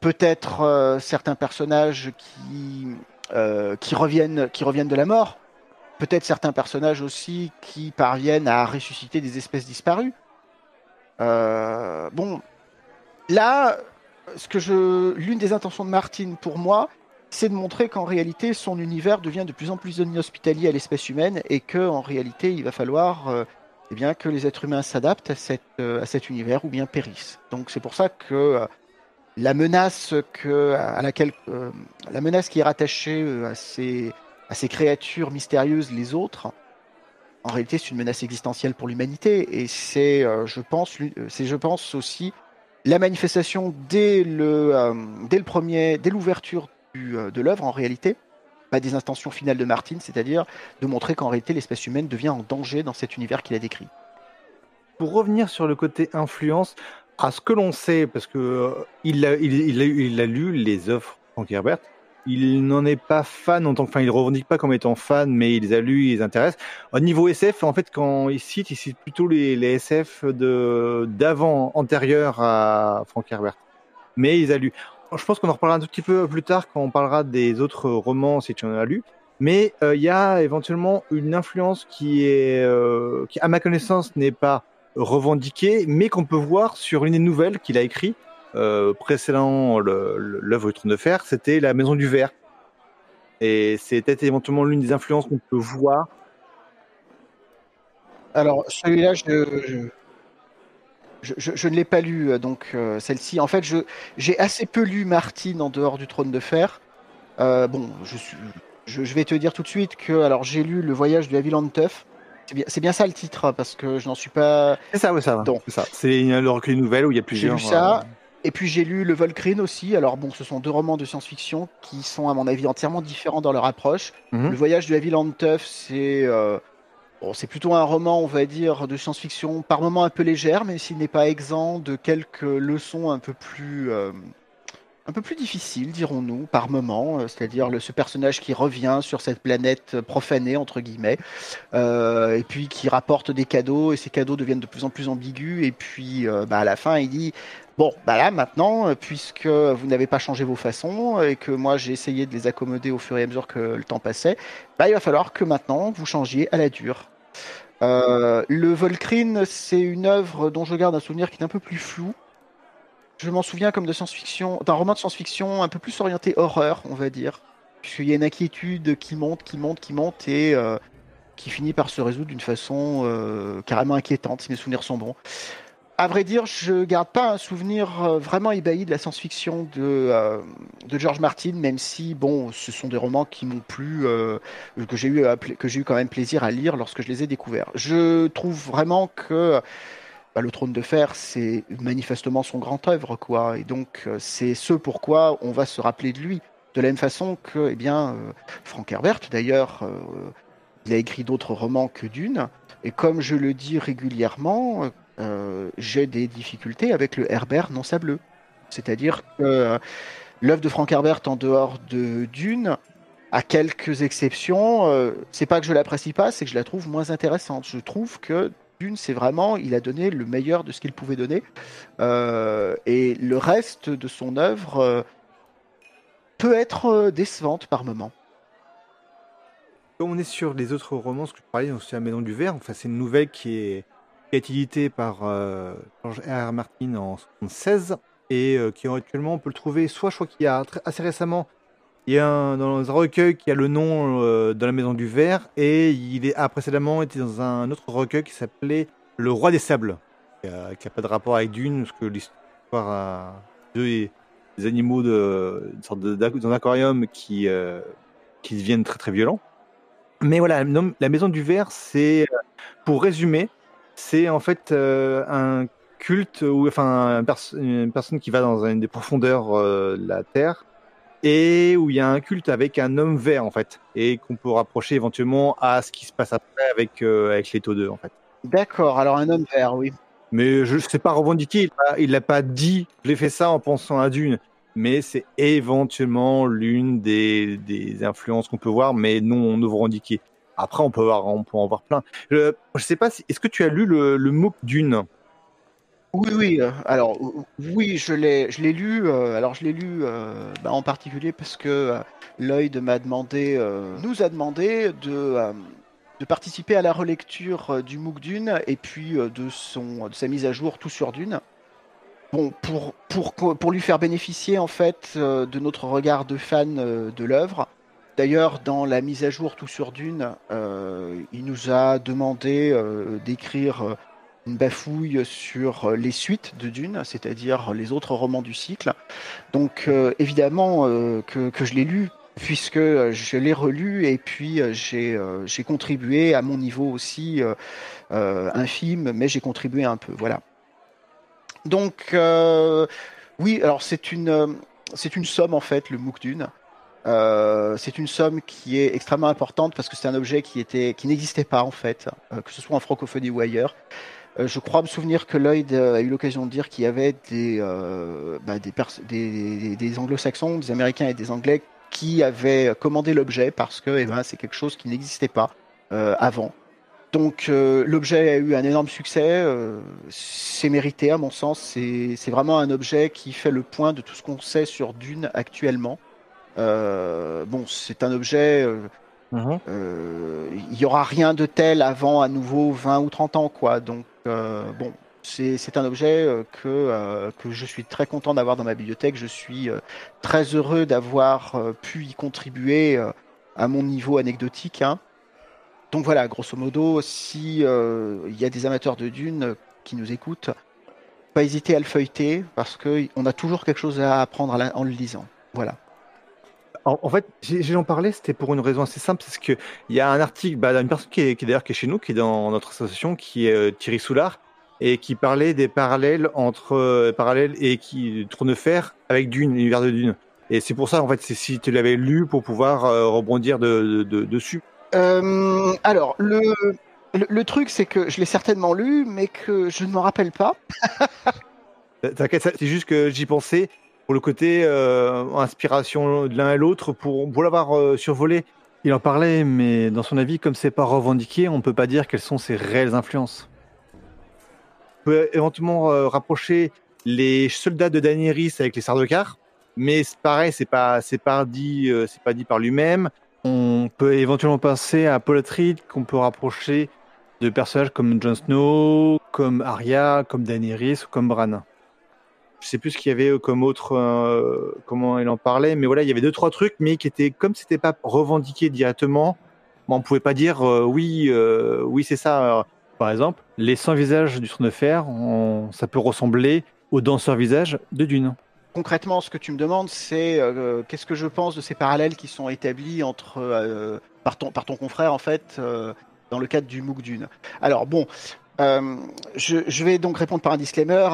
peut-être euh, certains personnages qui, qui, reviennent, qui reviennent de la mort, peut-être certains personnages aussi qui parviennent à ressusciter des espèces disparues. bon, là, l'une des intentions de Martine pour moi, c'est de montrer qu'en réalité, son univers devient de plus en plus inhospitalier à l'espèce humaine et que en réalité, il va falloir euh, eh bien, que les êtres humains s'adaptent euh, à cet univers ou bien périssent. Donc c'est pour ça que euh, la menace que, laquelle, la menace qui est rattachée à ces, à ces créatures mystérieuses, les autres, en réalité, c'est une menace existentielle pour l'humanité et c'est, je pense, c'est, je pense aussi la manifestation dès le, euh, dès le premier, dès l'ouverture euh, de l'œuvre en réalité, pas des intentions finales de Martin, c'est-à-dire de montrer qu'en réalité l'espèce humaine devient en danger dans cet univers qu'il a décrit. Pour revenir sur le côté influence, à ce que l'on sait, parce que euh, il, a, il, a, lu les œuvres Frank Herbert, il n'en est pas fan en tant que, enfin, il revendique pas comme étant fan, mais il les a lus, il les intéresse. Au niveau SF, en fait, quand il cite, il cite plutôt les, SF de d'avant, antérieur à Frank Herbert. Mais il les a lus. Je pense qu'on en reparlera un tout petit peu plus tard quand on parlera des autres romans si tu en as lu. Mais euh, il y a éventuellement une influence qui est, euh, qui à ma connaissance n'est pas revendiquée, mais qu'on peut voir sur une des nouvelles qu'il a écrites euh, précédent l'œuvre du trône de fer, c'était la Maison du Verre. Et c'était éventuellement l'une des influences qu'on peut voir. Alors, celui-là, je, je, ne l'ai pas lu, euh, donc euh, celle-ci. En fait, j'ai assez peu lu Martine en dehors du trône de fer. bon, je, je, vais te dire tout de suite que alors j'ai lu Le voyage de la ville en teuf. C'est bien, ça le titre, parce que je n'en suis pas. C'est ça, oui, ça. C'est ça. C'est le recueil nouvelle où il y a plusieurs. J'ai lu ça. Et puis j'ai lu Le Volcrine aussi. Alors bon, ce sont deux romans de science-fiction qui sont à mon avis entièrement différents dans leur approche. Mhm. Le Voyage de la ville en teuf, c'est euh, bon, c'est plutôt un roman, on va dire, de science-fiction par moments un peu légère, mais s'il n'est pas exempt de quelques leçons un peu plus euh, un peu plus difficiles, dirons-nous, par moments. Euh, C'est-à-dire le, ce personnage qui revient sur cette planète profanée entre guillemets, euh, et puis qui rapporte des cadeaux, et ces cadeaux deviennent de plus en plus ambigus. Et puis bah, à la fin, il dit Bon, bah là maintenant, euh, puisque vous n'avez pas changé vos façons et que moi j'ai essayé de les accommoder au fur et à mesure que le temps passait, bah il va falloir que maintenant vous changiez à la dure. Euh, le Volcrine, c'est une œuvre dont je garde un souvenir qui est un peu plus flou. Je m'en souviens comme de science-fiction, d'un roman de science-fiction un peu plus orienté horreur, on va dire, puisqu'il y a une inquiétude qui monte, qui monte, qui monte et euh, qui finit par se résoudre d'une façon carrément inquiétante, si mes souvenirs sont bons. À vrai dire, je garde pas un souvenir euh, vraiment ébahi de la science-fiction de, euh, de George Martin, même si, bon, ce sont des romans qui m'ont plu, euh, que j'ai eu, que j'ai eu quand même plaisir à lire lorsque je les ai découverts. Je trouve vraiment que bah, le Trône de Fer, c'est manifestement son grand œuvre, quoi, et donc c'est ce pourquoi on va se rappeler de lui. De la même façon que, eh bien, Frank Herbert, d'ailleurs, il a écrit d'autres romans que Dune, et comme je le dis régulièrement, euh, j'ai des difficultés avec le Herbert non sableux. C'est-à-dire que euh, l'œuvre de Frank Herbert en dehors de Dune, à quelques exceptions, euh, c'est pas que je l'apprécie pas, c'est que je la trouve moins intéressante. Je trouve que Dune, c'est vraiment, il a donné le meilleur de ce qu'il pouvait donner, et le reste de son œuvre peut être décevante par moments. Comme on est sur les autres romans, ce que je parlais, c'est La Maison du Verre. Enfin, c'est une nouvelle qui est, qui a par euh, George R. R. Martin en 1976 et euh, qui actuellement on peut le trouver soit je crois qu'il y a assez récemment il y a un, dans un recueil qui a le nom euh, de la Maison du Verre et il a précédemment été dans un autre recueil qui s'appelait Le Roi des Sables qui n'a pas de rapport avec Dune parce que l'histoire deux des animaux de, une sorte d'un aquarium qui, euh, qui deviennent très très violents. Mais voilà, la maison du verre, c'est, euh, pour résumer, c'est en fait euh, un culte ou enfin un pers- une personne qui va dans une des profondeurs euh, de la terre et où il y a un culte avec un homme vert en fait et qu'on peut rapprocher éventuellement à ce qui se passe après avec euh, avec les taux 2 en fait. D'accord, alors un homme vert, oui. Mais je ne sais pas revendiquer, il l'a- pas dit, j'ai fait ça en pensant à Dune. Mais c'est éventuellement l'une des, des influences qu'on peut voir, mais non non revendiquées. Après, on peut, voir, on peut en voir plein. Je ne sais pas, si, est-ce que tu as lu le, MOOC Dune? Oui, oui. euh, Alors, euh, oui, je l'ai, je l'ai lu. euh, alors, je l'ai lu euh, bah, en particulier parce que euh, Lloyd m'a demandé, euh, nous a demandé de, euh, de participer à la relecture euh, du MOOC Dune et puis euh, de son, de sa mise à jour tout sur Dune. Bon, pour, pour, pour lui faire bénéficier en fait euh, de notre regard de fan euh, de l'œuvre. D'ailleurs, dans la mise à jour tout sur Dune, euh, il nous a demandé euh, d'écrire euh, une bafouille sur les suites de Dune, c'est-à-dire les autres romans du cycle. Donc évidemment que, je l'ai lu, puisque je l'ai relu et puis j'ai contribué à mon niveau aussi infime, mais j'ai contribué un peu. Voilà. Donc oui, alors c'est une c'est une somme en fait le MOOC Dune. Euh, c'est une somme qui est extrêmement importante parce que c'est un objet qui était qui n'existait pas en fait, euh, que ce soit en francophonie ou ailleurs. Euh, je crois me souvenir que Lloyd a eu l'occasion de dire qu'il y avait des, bah, des, des, anglo-saxons, des américains et des anglais qui avaient commandé l'objet parce que eh ben, c'est quelque chose qui n'existait pas avant. Donc l'objet a eu un énorme succès, c'est mérité à mon sens, c'est vraiment un objet qui fait le point de tout ce qu'on sait sur Dune actuellement. Euh, bon, c'est un objet, euh, euh, il y aura rien de tel avant à nouveau 20 ou 30 ans, quoi. Donc, bon, c'est un objet que, euh, que je suis très content d'avoir dans ma bibliothèque. Je suis euh, très heureux d'avoir euh, pu y contribuer à mon niveau anecdotique. hein. Donc voilà, grosso modo, si il y a des amateurs de Dune qui nous écoutent, pas hésiter à le feuilleter parce que on a toujours quelque chose à apprendre à la- en le lisant. Voilà. En, en fait, j'ai j'ai en parlé, c'était pour une raison assez simple, c'est qu'il y a un article, bah, d'une personne qui est, qui est d'ailleurs qui est chez nous, qui est dans notre association, qui est euh, Thierry Soulard, et qui parlait des parallèles entre euh, parallèles et qui Tournefer avec Dune, l'univers de Dune. Et c'est pour ça, en fait, c'est si tu l'avais lu pour pouvoir euh, rebondir de, de- dessus. Alors, le, le, le truc, c'est que je l'ai certainement lu, mais que je ne m'en rappelle pas. T'inquiète, c'est juste que j'y pensais pour le côté euh, inspiration de l'un et l'autre pour, pour l'avoir euh, survolé. Il en parlait, mais dans son avis, comme c'est pas revendiqué, on peut pas dire quelles sont ses réelles influences. On peut éventuellement euh, rapprocher les soldats de Daenerys avec les Sardaukar, mais c'est pareil, c'est pas c'est pas dit c'est pas dit par lui-même. On peut éventuellement penser à Paul Atreides, qu'on peut rapprocher de personnages comme Jon Snow, comme Arya, comme Daenerys ou comme Bran. Je sais plus ce qu'il y avait comme autre euh, comment il en parlait, mais voilà, il y avait deux trois trucs, mais qui étaient comme c'était pas revendiqué directement, bon, on pouvait pas dire euh, oui euh, oui c'est ça. Par exemple, les 100 visages du Trône de Fer, on- ça peut ressembler aux danseurs visages de Dune. Concrètement, ce que tu me demandes, c'est qu'est-ce que je pense de ces parallèles qui sont établis entre par ton par ton confrère en fait dans le cadre du MOOC Dune. Alors bon, je, vais donc répondre par un disclaimer.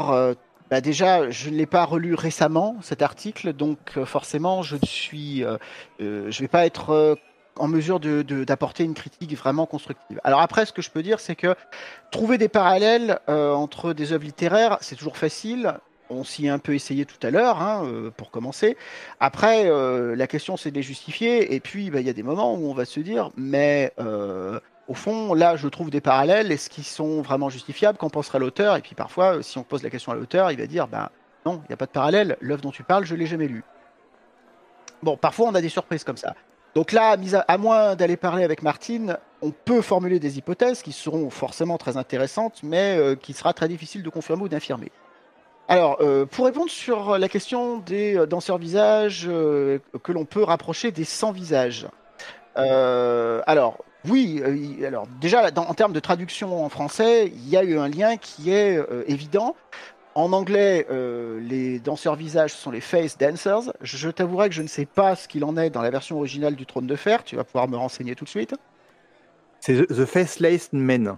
Bah déjà, je ne l'ai pas relu récemment cet article, donc euh, forcément, je ne euh, euh, vais pas être en mesure de- de- d'apporter une critique vraiment constructive. Alors après, ce que je peux dire, c'est que trouver des parallèles entre des œuvres littéraires, c'est toujours facile. On s'y est un peu essayé tout à l'heure, hein, pour commencer. Après, la question, c'est de les justifier. Et puis, bah, il y a des moments où on va se dire, mais au fond, là, je trouve des parallèles. Est-ce qu'ils sont vraiment justifiables? Qu'en penserait l'auteur? Et puis, parfois, euh, si on pose la question à l'auteur, il va dire, bah, non, il n'y a pas de parallèle. L'œuvre dont tu parles, je l'ai jamais lue. Bon, parfois, on a des surprises comme ça. Donc là, à, moins d'aller parler avec Martine, on peut formuler des hypothèses qui seront forcément très intéressantes, mais euh, qui sera très difficile de confirmer ou d'infirmer. Alors, euh, pour répondre sur la question des euh, danseurs visages que l'on peut rapprocher des sans visages. Alors, oui, euh, alors déjà dans- en termes de traduction en français, il y a eu un lien qui est euh, évident. En anglais, euh, les danseurs visages sont les face dancers. Je, je t'avouerai que je ne sais pas ce qu'il en est dans la version originale du Trône de Fer. Tu vas pouvoir me renseigner tout de suite. C'est The, Faceless Men.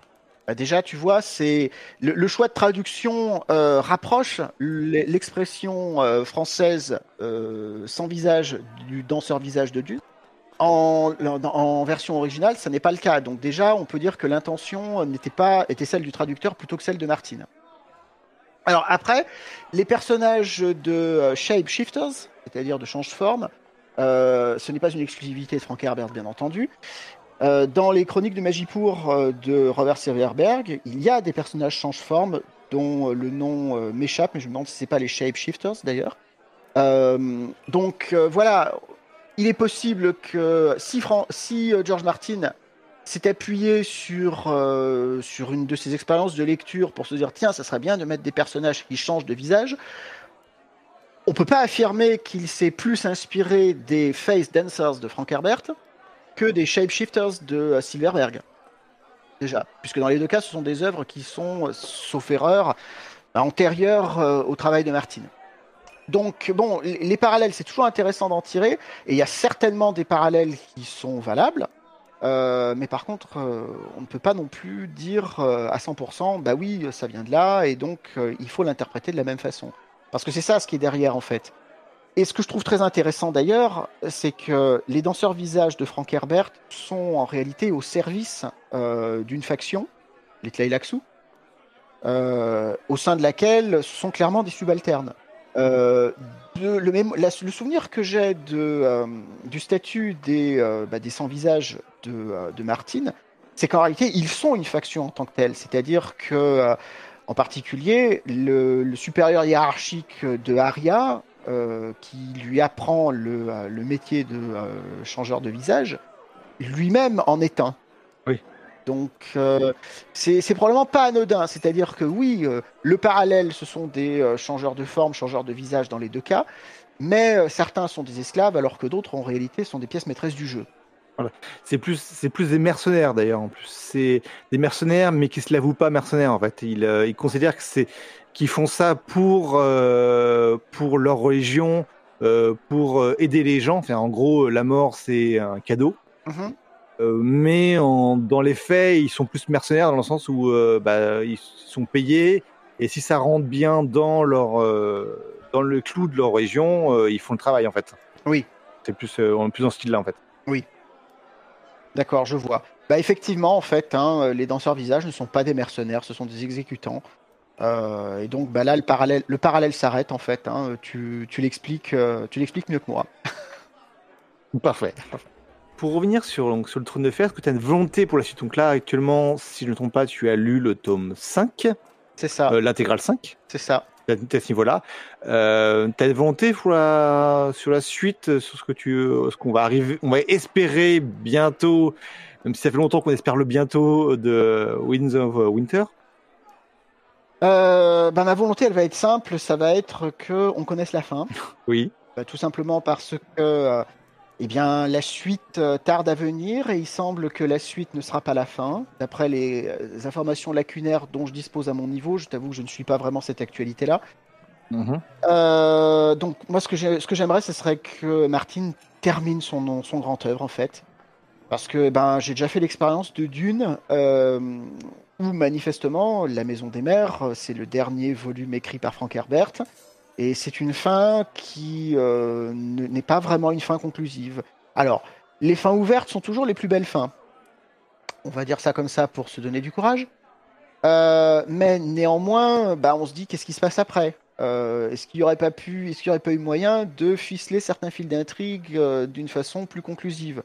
Bah, déjà, tu vois, c'est le, le choix de traduction euh, rapproche l'e- l'expression euh, française sans visage du danseur visage de Dune. En, version originale, ça n'est pas le cas. Donc déjà, on peut dire que l'intention n'était pas était celle du traducteur plutôt que celle de Martine. Alors après, les personnages de euh, shapeshifters, c'est-à-dire de change-forme, euh, ce n'est pas une exclusivité de Frank Herbert, bien entendu. Euh, dans les chroniques de Magipour euh, de Robert Silverberg, il y a des personnages change-forme dont le nom m'échappe, mais je me demande si c'est pas les shapeshifters d'ailleurs. Euh, donc voilà, il est possible que si, euh, George Martin s'est appuyé sur, euh, sur une de ses expériences de lecture pour se dire tiens, ça serait bien de mettre des personnages qui changent de visage. On peut pas affirmer qu'il s'est plus inspiré des face dancers de Frank Herbert que des shapeshifters de euh, Silverberg. Déjà, puisque dans les deux cas, ce sont des œuvres qui sont, sauf erreur, antérieures au travail de Martin. Donc, bon, les les parallèles, c'est toujours intéressant d'en tirer, et il y a certainement des parallèles qui sont valables, euh, mais par contre, euh, on ne peut pas non plus dire euh, à 100%, bah oui, ça vient de là, et donc il faut l'interpréter de la même façon. Parce que c'est ça ce qui est derrière, en fait. Et ce que je trouve très intéressant d'ailleurs, c'est que les danseurs visages de Frank Herbert sont en réalité au service d'une faction, les Tleilaxu, euh, au sein de laquelle ce sont clairement des subalternes. Euh, le, souvenir que j'ai euh, du statut des, euh, bah, des sans-visages de, euh, de Martine, c'est qu'en réalité, ils sont une faction en tant que telle. C'est-à-dire que, en particulier, le, supérieur hiérarchique de Arya, qui lui apprend le, le métier de changeur de visage, lui-même en est un. Oui. Donc, euh, c'est probablement pas anodin. C'est-à-dire que oui, euh, le parallèle, ce sont des euh, changeurs de forme, changeurs de visage dans les deux cas, mais certains sont des esclaves, alors que d'autres, en réalité, sont des pièces maîtresses du jeu. C'est plus, c'est plus des mercenaires d'ailleurs. En plus, c'est des mercenaires, mais qui se l'avouent pas mercenaires. En fait, ils, ils considèrent que c'est, qu'ils font ça pour, pour leur religion, pour aider les gens. Enfin, en gros, la mort c'est un cadeau. Mhm. mais dans les faits, ils sont plus mercenaires dans le sens où bah, ils sont payés et si ça rentre bien dans leur dans le clou de leur région, ils font le travail en fait. Oui. C'est plus on est plus dans ce style-là en fait. Oui. D'accord, je vois. Bah effectivement, en fait, hein, les danseurs visage ne sont pas des mercenaires, ce sont des exécutants. Euh, et donc bah là, le parallèle, le parallèle s'arrête en fait. Hein. tu, tu l'expliques, euh, tu l'expliques mieux que moi. Parfait. Pour revenir sur, donc, sur le trône de fer, est-ce que tu as une volonté pour la suite? Donc là, actuellement, si je ne me trompe pas, tu as lu le tome 5. C'est ça. Euh, L'intégrale 5. C'est ça. À ce niveau-là. Euh, tu as une volonté pour la, sur la suite, sur ce que tu, ce qu'on va arriver, on va espérer bientôt, même si ça fait longtemps qu'on espère le bientôt de Winds of Winter? Euh, bah, ma volonté, elle va être simple, ça va être que on connaisse la fin. Oui. Tout simplement parce que, euh, eh bien, la suite euh, tarde à venir et il semble que la suite ne sera pas la fin. D'après les, informations lacunaires dont je dispose à mon niveau, je t'avoue que je ne suis pas vraiment cette actualité-là. Mm-hmm. donc moi, ce que j'aimerais, ce serait que Martine termine son, son grand œuvre en fait. Parce que ben, j'ai déjà fait l'expérience de Dune, euh, où manifestement, La Maison des Mers, c'est le dernier volume écrit par Frank Herbert, et c'est une fin qui euh, n'est pas vraiment une fin conclusive. Alors, les fins ouvertes sont toujours les plus belles fins. On va dire ça comme ça pour se donner du courage. Euh, mais néanmoins, bah, on se dit qu'est-ce qui se passe après? Est-ce qu'il n'y aurait pas pu, est-ce qu'il n'y aurait pas eu moyen de ficeler certains fils d'intrigue d'une façon plus conclusive?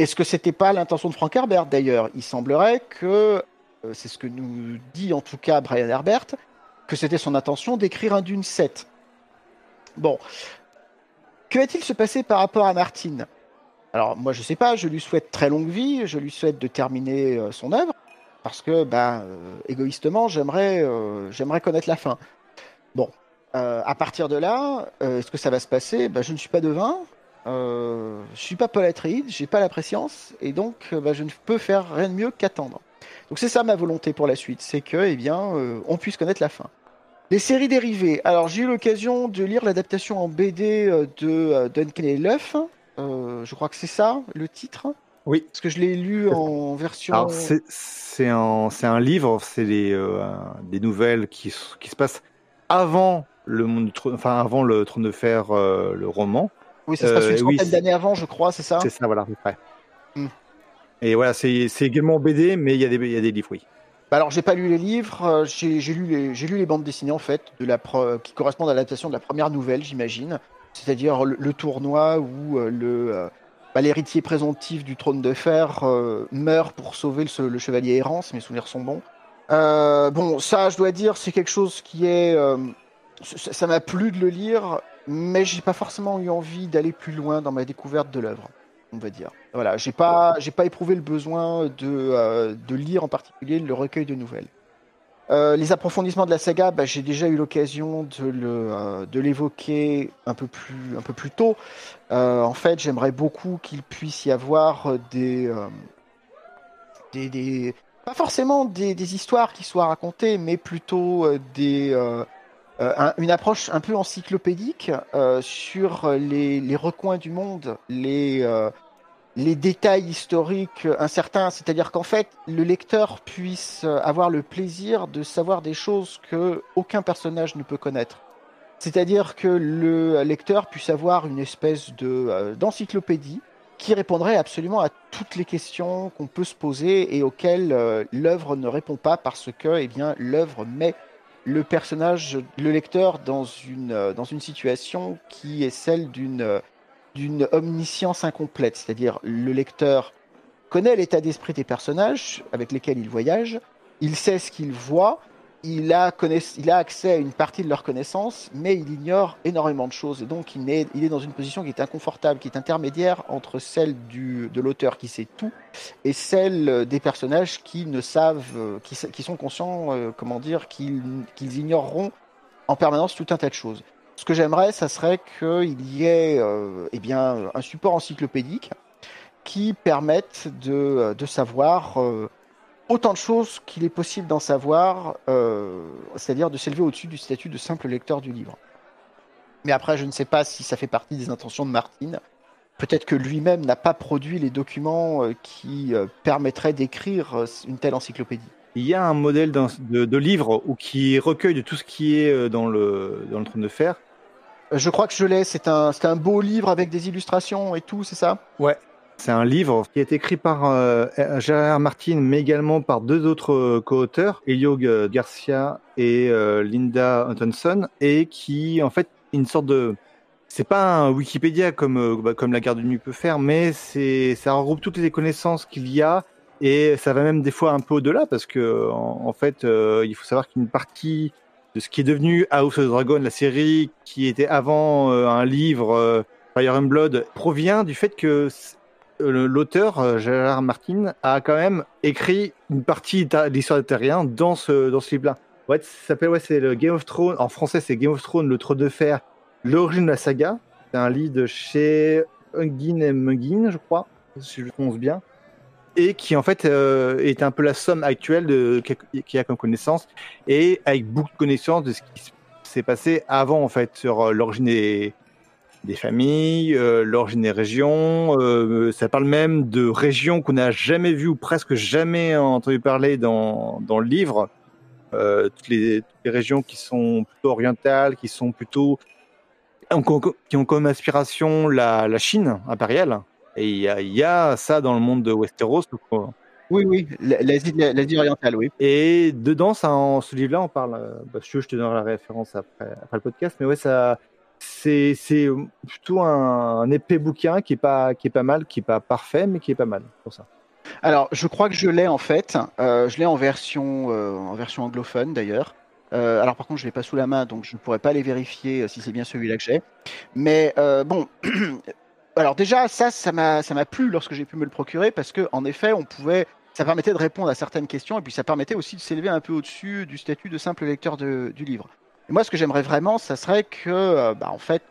Est-ce que c'était pas l'intention de Frank Herbert? D'ailleurs Il semblerait que, euh, c'est ce que nous dit en tout cas Brian Herbert, que c'était son intention d'écrire un Dune 7. Bon. Que va-t-il se passer par rapport à Martine? Alors moi je sais pas, je lui souhaite très longue vie, je lui souhaite de terminer euh, son œuvre, parce que, ben, égoïstement, j'aimerais, j'aimerais connaître la fin. Bon, à partir de là, est-ce que ça va se passer? Ben, Je ne suis pas devin, euh, je suis pas Paul Atreides, j'ai pas la préscience, et donc euh, bah, je ne peux faire rien de mieux qu'attendre. Donc c'est ça ma volonté pour la suite, c'est que eh bien euh, on puisse connaître la fin. Les séries dérivées. Alors j'ai eu l'occasion de lire l'adaptation en BD euh, de Duncan et Luff. je crois que c'est ça le titre. Oui. Parce que je l'ai lu en version. Alors c'est un, un livre, c'est des, des nouvelles qui, qui se passent avant le monde enfin avant le trône de fer, le roman. Oui, ça se passe une euh, centaine d'années avant, je crois, c'est ça? C'est ça, voilà, à peu près. Hmm. Et voilà, c'est également BD, mais il y a des livres, oui. Bah alors, j'ai pas lu les livres, euh, j'ai lu, les, bandes dessinées, en fait, qui correspondent à l'adaptation de la première nouvelle, j'imagine. C'est-à-dire le, tournoi où euh, le bah, l'héritier présomptif du trône de fer meurt pour sauver le, chevalier errant, si mes souvenirs sont bons. bon, ça, je dois dire, c'est quelque chose qui est... ça m'a plu de le lire mais j'ai pas forcément eu envie d'aller plus loin dans ma découverte de l'œuvre, on va dire. Voilà, j'ai pas, j'ai pas éprouvé le besoin de, euh, de lire en particulier le recueil de nouvelles. Euh, les approfondissements de la saga, bah, j'ai déjà eu l'occasion de, le, euh, l'évoquer un peu plus, un peu plus tôt. en fait, j'aimerais beaucoup qu'il puisse y avoir des, des, des pas forcément des, des, histoires qui soient racontées, mais plutôt des euh, une approche un peu encyclopédique euh, sur les, les, recoins du monde, les, euh, les détails historiques incertains, c'est-à-dire qu'en fait, le lecteur puisse avoir le plaisir de savoir des choses que aucun personnage ne peut connaître. C'est-à-dire que le lecteur puisse avoir une espèce de d'encyclopédie qui répondrait absolument à toutes les questions qu'on peut se poser et auxquelles l'œuvre ne répond pas parce que eh bien l'œuvre met le personnage, le lecteur, dans une, euh, dans une situation qui est celle d'une euh, d'une omniscience incomplète. C'est-à-dire, le lecteur connaît l'état d'esprit des personnages avec lesquels il voyage, il sait ce qu'il voit, il a, accès à une partie de leur connaissance, mais il ignore énormément de choses. Et donc, il est, dans une position qui est inconfortable, qui est intermédiaire entre celle de l'auteur qui sait tout et celle des personnages qui ne savent, qui, qui sont conscients, euh, comment dire, qu'ils ignoreront en permanence tout un tas de choses. Ce que j'aimerais, ça serait qu'il y ait euh, eh bien, un support encyclopédique qui permette de, savoir. Euh, autant de choses qu'il est possible d'en savoir, euh, c'est-à-dire de s'élever au-dessus du statut de simple lecteur du livre. Mais après, je ne sais pas si ça fait partie des intentions de Martine. peut-être que lui-même n'a pas produit les documents qui permettraient d'écrire une telle encyclopédie. Il y a un modèle de, de, livre où qui recueille de tout ce qui est dans le, dans le trône de fer. Je crois que je l'ai. C'est un, un beau livre avec des illustrations et tout, c'est ça? Ouais, c'est un livre qui est écrit par euh, Gérard Martin, mais également par deux autres euh, co-auteurs, Elio Garcia et euh, Linda Huntonson, et qui, en fait, une sorte de... C'est pas un Wikipédia comme, bah, comme la garde de nuit peut faire, mais c'est ça regroupe toutes les connaissances qu'il y a et ça va même des fois un peu au-delà parce que en, fait, il faut savoir qu'une partie de ce qui est devenu House of the Dragon, la série qui était avant un livre Fire and Blood, provient du fait que euh, l'auteur, euh, Gérard Martin, a quand même écrit une partie de l'histoire des Terriens dans ce, dans ce livre-là. Ouais, s'appelle, ouais, c'est Game of Thrones. En français, c'est Game of Thrones, le trône de fer, l'origine de la saga. C'est un livre de chez Hungin et Mungin, je crois, si je prononce bien. Et qui, en fait, euh, est un peu la somme actuelle de qui a comme connaissance et avec beaucoup de connaissances de ce qui s'est passé avant, en fait, sur l'origine des, des familles, euh, l'origine des régions. Euh, ça parle même de régions qu'on n'a jamais vues ou presque jamais entendu parler dans, dans le livre. Euh, toutes, les, régions qui sont plutôt orientales, qui sont plutôt qui ont comme inspiration la, la Chine impériale. Et il y a, y a, ça dans le monde de Westeros. Oui, oui, l'Asie orientale, oui. Et dedans, ça, en ce livre-là, on parle. Bah, je, je te donnerai la référence après, après le podcast, mais ouais, ça, c'est plutôt un, épais bouquin qui est pas mal, qui est pas parfait, mais qui est pas mal pour ça. Alors, je crois que je l'ai en fait. Euh, je l'ai en version euh, anglophone d'ailleurs. Euh, alors par contre, je l'ai pas sous la main, donc je ne pourrais pas les vérifier si c'est bien celui-là que j'ai. Mais bon, alors déjà ça, ça m'a plu lorsque j'ai pu me le procurer parce que en effet, on pouvait ça permettait de répondre à certaines questions et puis ça permettait aussi de s'élever un peu au-dessus du statut de simple lecteur du livre moi, ce que j'aimerais vraiment, ça serait que, euh, bah, en fait,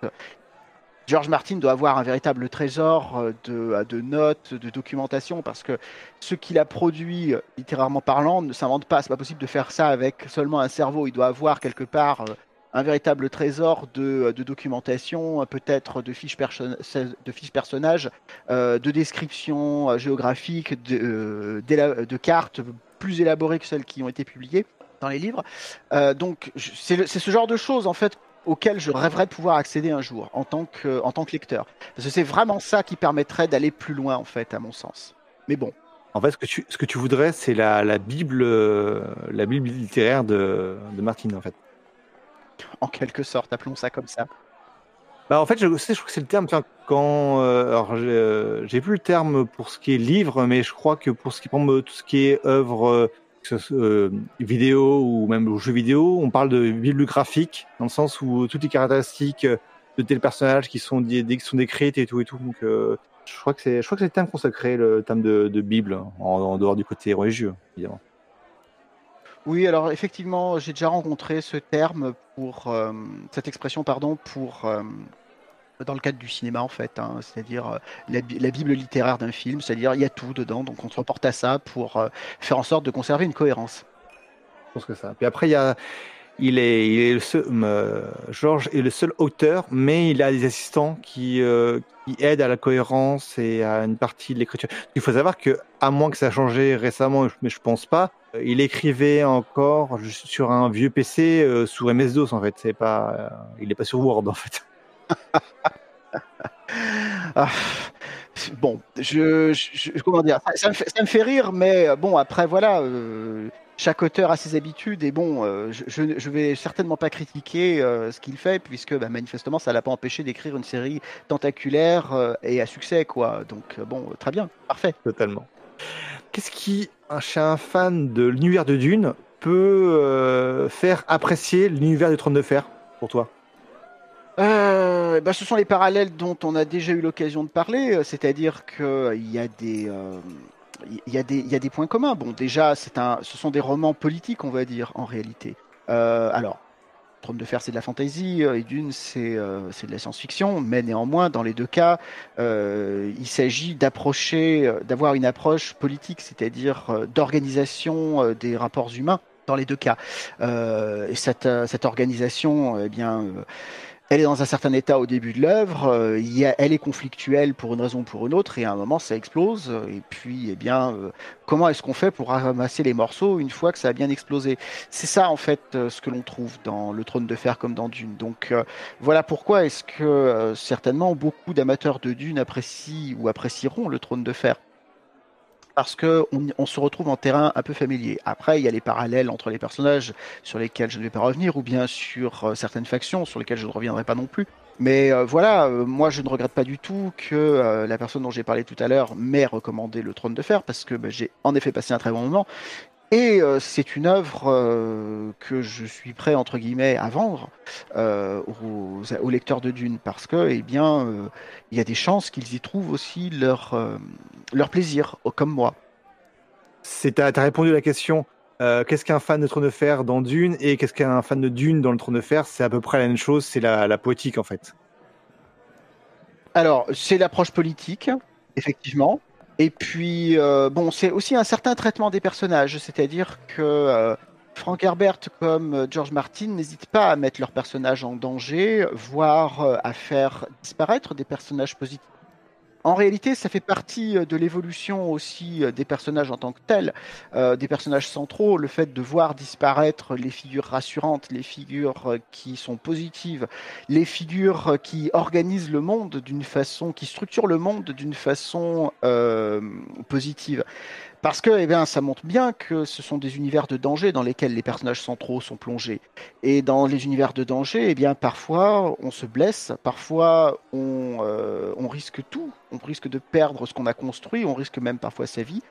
George Martin doit avoir un véritable trésor euh, de, de, notes, de documentation, parce que ce qu'il a produit, euh, littérairement parlant, ne s'invente pas. C'est pas possible de faire ça avec seulement un cerveau. Il doit avoir quelque part un véritable trésor de, documentation, peut-être de fiches, de fiches personnages, de descriptions géographiques, de, cartes plus élaborées que celles qui ont été publiées dans les livres. Euh, donc c'est ce genre de choses en fait auxquelles je rêverais de pouvoir accéder un jour en tant que, en tant que lecteur. Parce que c'est vraiment ça qui permettrait d'aller plus loin en fait à mon sens. Mais bon. En fait, ce que tu, ce que tu voudrais, c'est la, la, Bible, euh, la Bible littéraire de, de Martine, en fait. En quelque sorte, appelons ça comme ça. Bah, en fait, je, sais, je crois que c'est le terme. Quand, euh, alors, j'ai plus le terme pour ce qui est livre, mais je crois que pour ce qui prend tout ce qui est œuvre euh, vidéo ou même jeux vidéo, on parle de bibliographique dans le sens où toutes les caractéristiques de tel personnage qui sont, qui sont décrites et tout et tout. Donc, euh, je crois que c'est, je crois que le terme consacré, le terme de, Bible, en, dehors du côté religieux, évidemment. Oui, alors effectivement, j'ai déjà rencontré ce terme pour euh, cette expression, pardon, pour dans le cadre du cinéma en fait, hein. c'est-à-dire euh, la, Bible littéraire d'un film, c'est-à-dire il y a tout dedans, donc on se reporte à ça pour euh, faire en sorte de conserver une cohérence. Je pense que ça. Puis après, il y a, il est, le seul, euh, Georges est le seul auteur, mais il a des assistants qui, qui aident à la cohérence et à une partie de l'écriture. Il faut savoir que, à moins que ça a changé récemment, mais je pense pas, il écrivait encore sur un vieux PC sous MS-DOS en fait. C'est pas, il n'est pas sur Word en fait. Ah, bon, je, comment dire, ça, me fait, rire, mais euh, bon, après voilà, euh, chaque auteur a ses habitudes et bon, euh, je, ne vais certainement pas critiquer ce qu'il fait puisque bah, manifestement ça l'a pas empêché d'écrire une série tentaculaire et à succès quoi. Donc bon, très bien, parfait. Totalement. Qu'est-ce qui, chez un fan de l'univers de Dune, peut faire apprécier l'univers du Trône de Fer pour toi? Euh, bah, ce sont les parallèles dont on a déjà eu l'occasion de parler, euh, c'est-à-dire qu'il euh, y a des y, y a des points communs. Bon, déjà, un, ce sont des romans politiques, on va dire, en réalité. alors, Trône de Fer, c'est de la fantasy, et Dune, c'est c'est de la science-fiction, mais néanmoins, dans les deux cas, il s'agit d'approcher, d'avoir une approche politique, c'est-à-dire d'organisation des rapports humains dans les deux cas. et cette, cette organisation, eh bien elle est dans un certain état au début de l'œuvre, euh, elle est conflictuelle pour une raison ou pour une autre, et à un moment ça explose. Et puis, eh bien, euh, comment est-ce qu'on fait pour ramasser les morceaux une fois que ça a bien explosé? C'est ça en fait euh, ce que l'on trouve dans le Trône de Fer comme dans Dune. Donc voilà pourquoi est-ce que certainement beaucoup d'amateurs de Dune apprécient ou apprécieront le Trône de Fer parce qu'on on se retrouve en terrain un peu familier. Après, il y a les parallèles entre les personnages sur lesquels je ne vais pas revenir, ou bien sur euh, certaines factions sur lesquelles je ne reviendrai pas non plus. Mais euh, voilà, euh, moi je ne regrette pas du tout que la personne dont j'ai parlé tout à l'heure m'ait recommandé le trône de fer, parce que bah, j'ai en effet passé un très bon moment. Et euh, c'est une œuvre euh, que je suis prêt entre guillemets à vendre euh, aux, lecteurs de Dune parce que eh bien il y a des chances qu'ils y trouvent aussi leur leur plaisir comme moi. T'as as répondu à la question. qu'est-ce qu'un fan de Trône de Fer dans Dune et qu'est-ce qu'un fan de Dune dans le Trône de Fer? C'est à peu près la même chose. C'est la, la poétique en fait. Alors c'est l'approche politique effectivement. Et puis, euh, bon, c'est aussi un certain traitement des personnages, c'est-à-dire que euh, Frank Herbert comme euh, George Martin n'hésitent pas à mettre leurs personnages en danger, voire à faire disparaître des personnages positifs en réalité, ça fait partie euh, de l'évolution aussi euh, des personnages en tant que tels, euh, des personnages centraux, le fait de voir disparaître les figures rassurantes, les figures qui sont positives, les figures qui organisent le monde d'une façon, qui structurent le monde d'une façon positive. Parce que, eh bien, ça montre bien que ce sont des univers de danger dans lesquels les personnages centraux sont plongés. Et dans les univers de danger, eh bien, parfois on se blesse, parfois on, euh, risque tout, on risque de perdre ce qu'on a construit, on risque même parfois sa vie.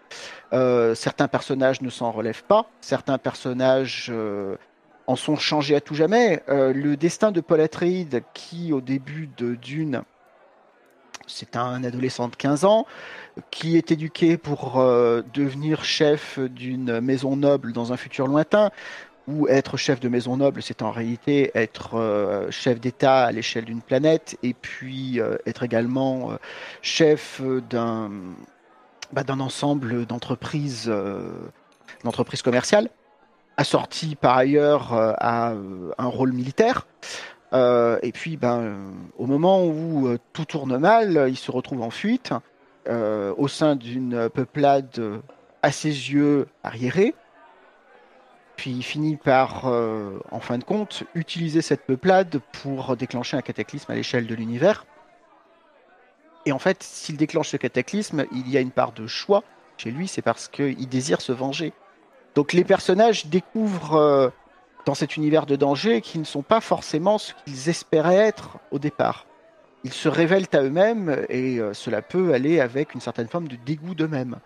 Euh, certains personnages ne s'en relèvent pas, certains personnages euh, en sont changés à tout jamais. le destin de Paul Atreides, qui au début de Dune c'est un adolescent de 15 ans qui est éduqué pour euh, devenir chef d'une maison noble dans un futur lointain, ou être chef de maison noble, c'est en réalité être euh, chef d'État à l'échelle d'une planète, et puis euh, être également chef d'un bah, d'un ensemble d'entreprises d'entreprises commerciales, assorti par ailleurs à un rôle militaire. Euh, et puis, ben, au moment où euh, tout tourne mal, il se retrouve en fuite euh, au sein d'une peuplade à ses yeux arriérée. Puis il finit par, en fin de compte, utiliser cette peuplade pour déclencher un cataclysme à l'échelle de l'univers. Et en fait, s'il déclenche ce cataclysme, il y a une part de choix chez lui, c'est parce qu'il désire se venger. Donc les personnages découvrent dans cet univers de danger qui ne sont pas forcément ce qu'ils espéraient être au départ. Ils se révèlent à eux-mêmes et euh, cela peut aller avec une certaine forme de dégoût d'eux-mêmes.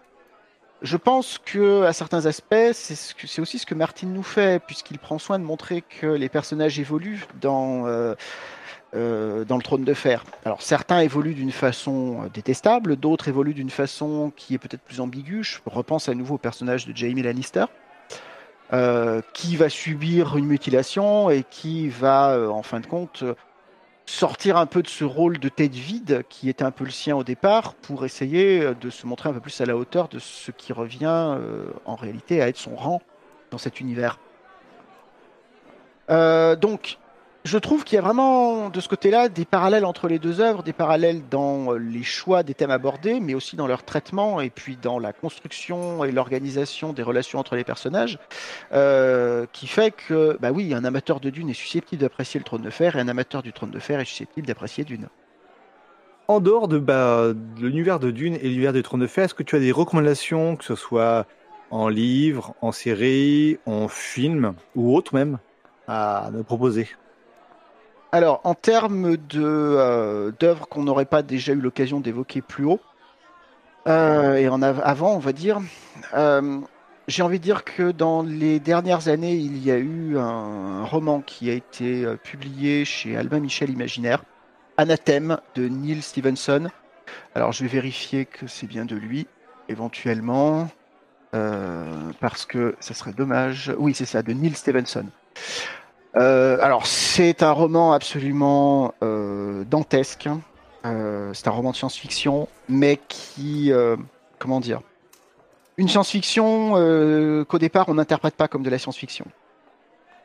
Je pense que à certains aspects, c'est aussi ce que Martin nous fait, puisqu'il prend soin de montrer que les personnages évoluent dans, euh, euh, dans le trône de fer. Alors certains évoluent d'une façon détestable, d'autres évoluent d'une façon qui est peut-être plus ambiguë. Je repense à nouveau au personnage de Jamie Lannister, qui va subir une mutilation et qui va, euh, en fin de compte, sortir un peu de ce rôle de tête vide qui était un peu le sien au départ pour essayer de se montrer un peu plus à la hauteur de ce qui revient euh, en réalité à être son rang dans cet univers. donc, je trouve qu'il y a vraiment de ce côté-là des parallèles entre les deux œuvres, des parallèles dans euh, les choix des thèmes abordés, mais aussi dans leur traitement et puis dans la construction et l'organisation des relations entre les personnages, euh, qui fait que, bah oui, un amateur de Dune est susceptible d'apprécier le Trône de Fer et un amateur du Trône de Fer est susceptible d'apprécier Dune. En dehors de, bah, de l'univers de Dune et l'univers du Trône de Fer, est-ce que tu as des recommandations, que ce soit en livre, en série, en film ou autre même, à me proposer? Alors, en termes euh, d'œuvres qu'on n'aurait pas déjà eu l'occasion d'évoquer plus haut, euh, et en avant, on va dire, euh, j'ai envie de dire que dans les dernières années, il y a eu un, roman qui a été publié chez Albin Michel Imaginaire, Anathème de Neil Stevenson. Alors, je vais vérifier que c'est bien de lui, éventuellement, parce que ça serait dommage. Oui, c'est ça, de Neil Stevenson. Euh, alors, c'est un roman absolument euh, dantesque. Euh, c'est un roman de science-fiction, mais qui, comment dire, une science-fiction qu'au départ on n'interprète pas comme de la science-fiction.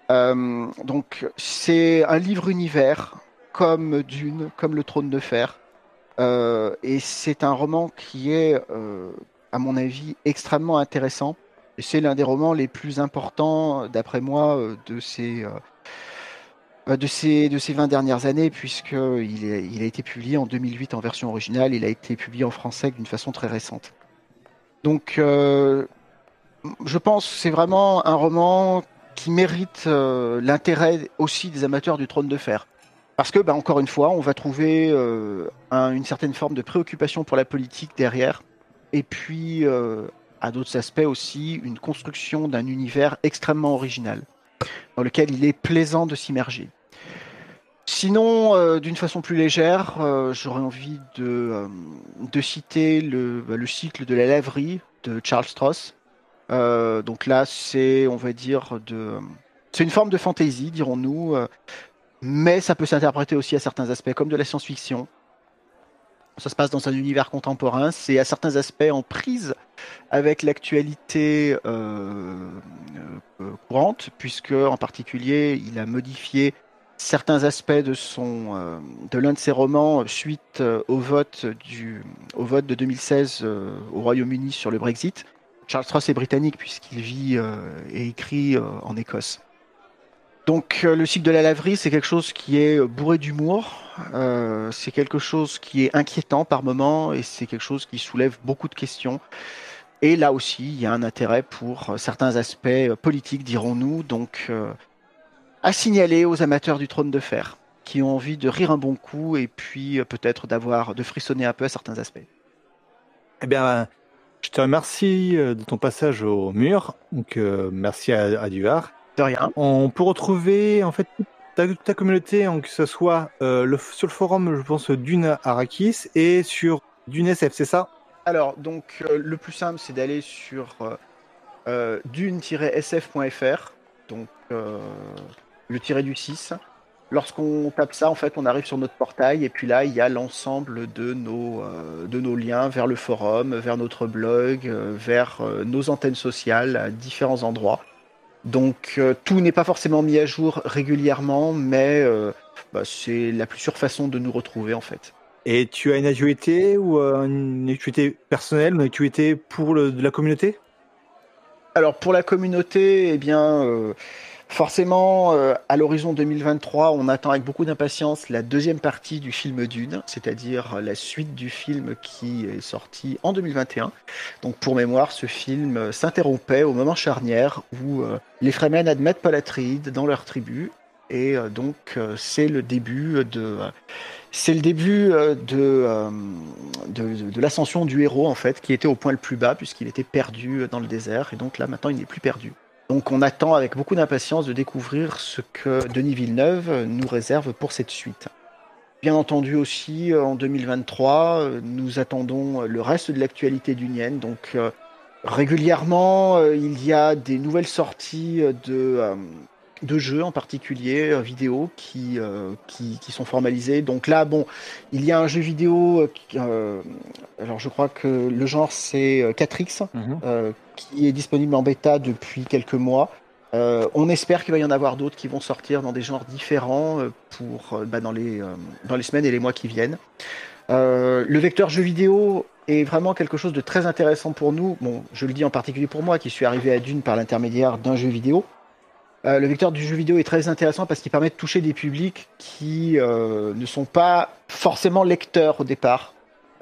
donc, c'est un livre univers comme Dune, comme Le Trône de Fer. et c'est un roman qui est, à mon avis, extrêmement intéressant. Et c'est l'un des romans les plus importants, d'après moi, de ces de ces, de ces 20 dernières années, puisqu'il il a été publié en 2008 en version originale, il a été publié en français d'une façon très récente. Donc, euh, je pense que c'est vraiment un roman qui mérite euh, l'intérêt aussi des amateurs du trône de fer. Parce que, bah, encore une fois, on va trouver euh, une certaine forme de préoccupation pour la politique derrière, et puis, à d'autres aspects aussi, une construction d'un univers extrêmement original, dans lequel il est plaisant de s'immerger. Sinon, euh, d'une façon plus légère, euh, j'aurais envie de, euh, citer le, bah, le, cycle de la laverie de Charles Stross. donc là, c'est, on va dire, de, c'est une forme de fantasy, dirons-nous, mais ça peut s'interpréter aussi à certains aspects comme de la science-fiction. Ça se passe dans un univers contemporain, c'est à certains aspects en prise avec l'actualité courante, puisque en particulier, il a modifié certains aspects euh, de l'un de ses romans suite euh, au vote du au vote de 2016 euh, au Royaume-Uni sur le Brexit. Charles Stross est britannique puisqu'il vit et écrit en Écosse. Donc le cycle de la laverie, c'est quelque chose qui est bourré d'humour, c'est quelque chose qui est inquiétant par moments et c'est quelque chose qui soulève beaucoup de questions. Et là aussi, il y a un intérêt pour certains aspects politiques, dirons-nous. Donc à signaler aux amateurs du trône de fer qui ont envie de rire un bon coup et puis euh, peut-être d'avoir de frissonner un peu à certains aspects. Eh bien, je te remercie euh, de ton passage au mur. Donc, euh, merci à, à Duvar. De rien. On peut retrouver en fait ta, communauté, hein, que ce soit le, sur le forum, je pense, d'une Arrakis et sur d'une SF, c'est ça? Alors, donc, le plus simple, c'est d'aller sur dune-sf.fr. Donc, le tiré du 6. Lorsqu'on tape ça, en fait, on arrive sur notre portail et puis là, il y a l'ensemble de nos, euh, de nos liens vers le forum, vers notre blog, euh, vers euh, nos antennes sociales à différents endroits. Donc tout n'est pas forcément mis à jour régulièrement, mais bah, c'est la plus sûre façon de nous retrouver en fait. Et tu as une actualité ou une actualité personnelle, une actualité pour le, de la communauté? Alors pour la communauté, eh bien Forcément, euh, à l'horizon 2023, on attend avec beaucoup d'impatience la deuxième partie du film Dune, c'est-à-dire la suite du film qui est sorti en 2021. Donc pour mémoire, ce film s'interrompait au moment charnière où euh, les Fremen admettent Palatrid dans leur tribu, et euh, donc c'est le début de c'est le début de, de l'ascension du héros en fait, qui était au point le plus bas puisqu'il était perdu dans le désert, et donc là maintenant il n'est plus perdu. Donc on attend avec beaucoup d'impatience de découvrir ce que Denis Villeneuve nous réserve pour cette suite. Bien entendu aussi, en 2023, nous attendons le reste de l'actualité d'Union. Donc euh, régulièrement, euh, il y a des nouvelles sorties de, euh, de jeux en particulier, vidéo, qui, qui, qui, sont formalisés. Donc là, bon, il y a un jeu vidéo, alors je crois que le genre c'est 4X, qui est disponible en bêta depuis quelques mois. Euh, on espère qu'il va y en avoir d'autres qui vont sortir dans des genres différents euh, pour euh, bah, dans les semaines et les mois qui viennent. le vecteur jeu vidéo est vraiment quelque chose de très intéressant pour nous. Bon, je le dis en particulier pour moi qui suis arrivé à Dune par l'intermédiaire d'un jeu vidéo. le vecteur du jeu vidéo est très intéressant parce qu'il permet de toucher des publics qui ne sont pas forcément lecteurs au départ.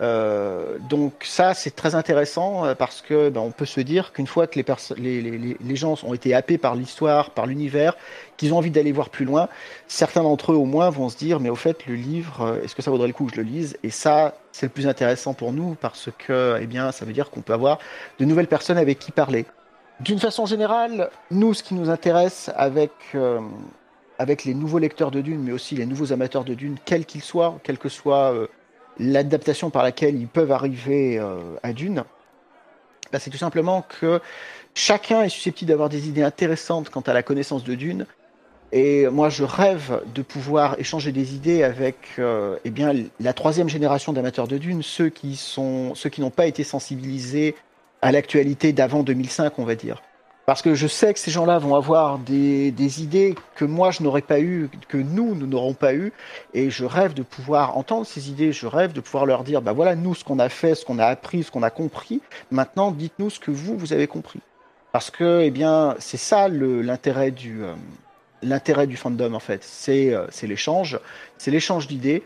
Euh, donc ça c'est très intéressant euh, parce que ben, on peut se dire qu'une fois que les, gens ont été happés par l'histoire, par l'univers, qu'ils ont envie d'aller voir plus loin, certains d'entre eux au moins vont se dire mais au fait le livre, euh, est-ce que ça vaudrait le coup que je le lise? Et ça c'est le plus intéressant pour nous parce que eh bien ça veut dire qu'on peut avoir de nouvelles personnes avec qui parler. D'une façon générale, nous ce qui nous intéresse avec avec les nouveaux lecteurs de Dune, mais aussi les nouveaux amateurs de Dune, quels qu'ils soient, quel que soit l'adaptation par laquelle ils peuvent arriver euh, à Dune, bah, c'est tout simplement que chacun est susceptible d'avoir des idées intéressantes quant à la connaissance de Dune. Et moi, je rêve de pouvoir échanger des idées avec euh, eh bien, la troisième génération d'amateurs de Dune, ceux qui sont, ceux qui n'ont pas été sensibilisés à l'actualité d'avant 2005, on va dire. Parce que je sais que ces gens-là vont avoir des, idées que moi je n'aurais pas eues, que nous, nous n'aurons pas eues. Et je rêve de pouvoir entendre ces idées, je rêve de pouvoir leur dire, bah voilà, nous, ce qu'on a fait, ce qu'on a appris, ce qu'on a compris. Maintenant, dites-nous ce que vous, vous avez compris. Parce que, eh bien, c'est ça l'intérêt du, euh, du fandom, en fait. C'est euh, l'échange, c'est l'échange d'idées.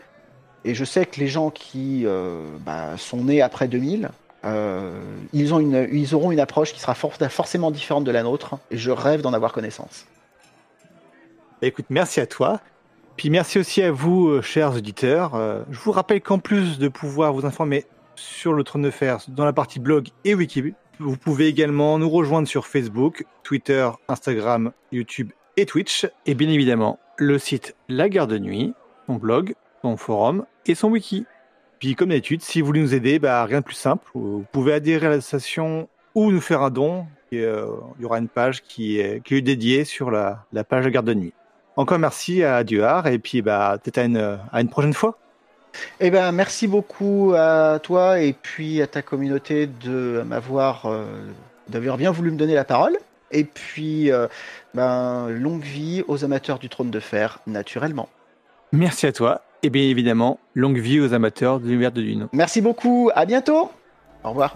Et je sais que les gens qui euh, bah, sont nés après 2000, euh, ils, auront une approche qui sera forcément différente de la nôtre, et je rêve d'en avoir connaissance. Écoute, merci à toi. Puis merci aussi à vous, euh, chers auditeurs. Euh, je vous rappelle qu'en plus de pouvoir vous informer sur le trône de fer dans la partie blog et wiki, vous pouvez également nous rejoindre sur Facebook, Twitter, Instagram, YouTube et Twitch. Et bien évidemment, le site La Gare de Nuit, son blog, son forum et son wiki. Puis comme d'habitude, si vous voulez nous aider, bah, rien de plus simple. Vous pouvez adhérer à l'association ou nous faire un don. Et, euh, il y aura une page qui est, qui est dédiée sur la, la page de garde de nuit. Encore merci à Duard et puis bah, peut-être à une, à une prochaine fois. Eh ben, merci beaucoup à toi et puis à ta communauté de m'avoir euh, d'avoir bien voulu me donner la parole. Et puis, euh, ben, longue vie aux amateurs du trône de fer, naturellement. Merci à toi et bien évidemment, longue vie aux amateurs de l'univers de Dune. Merci beaucoup, à bientôt. Au revoir.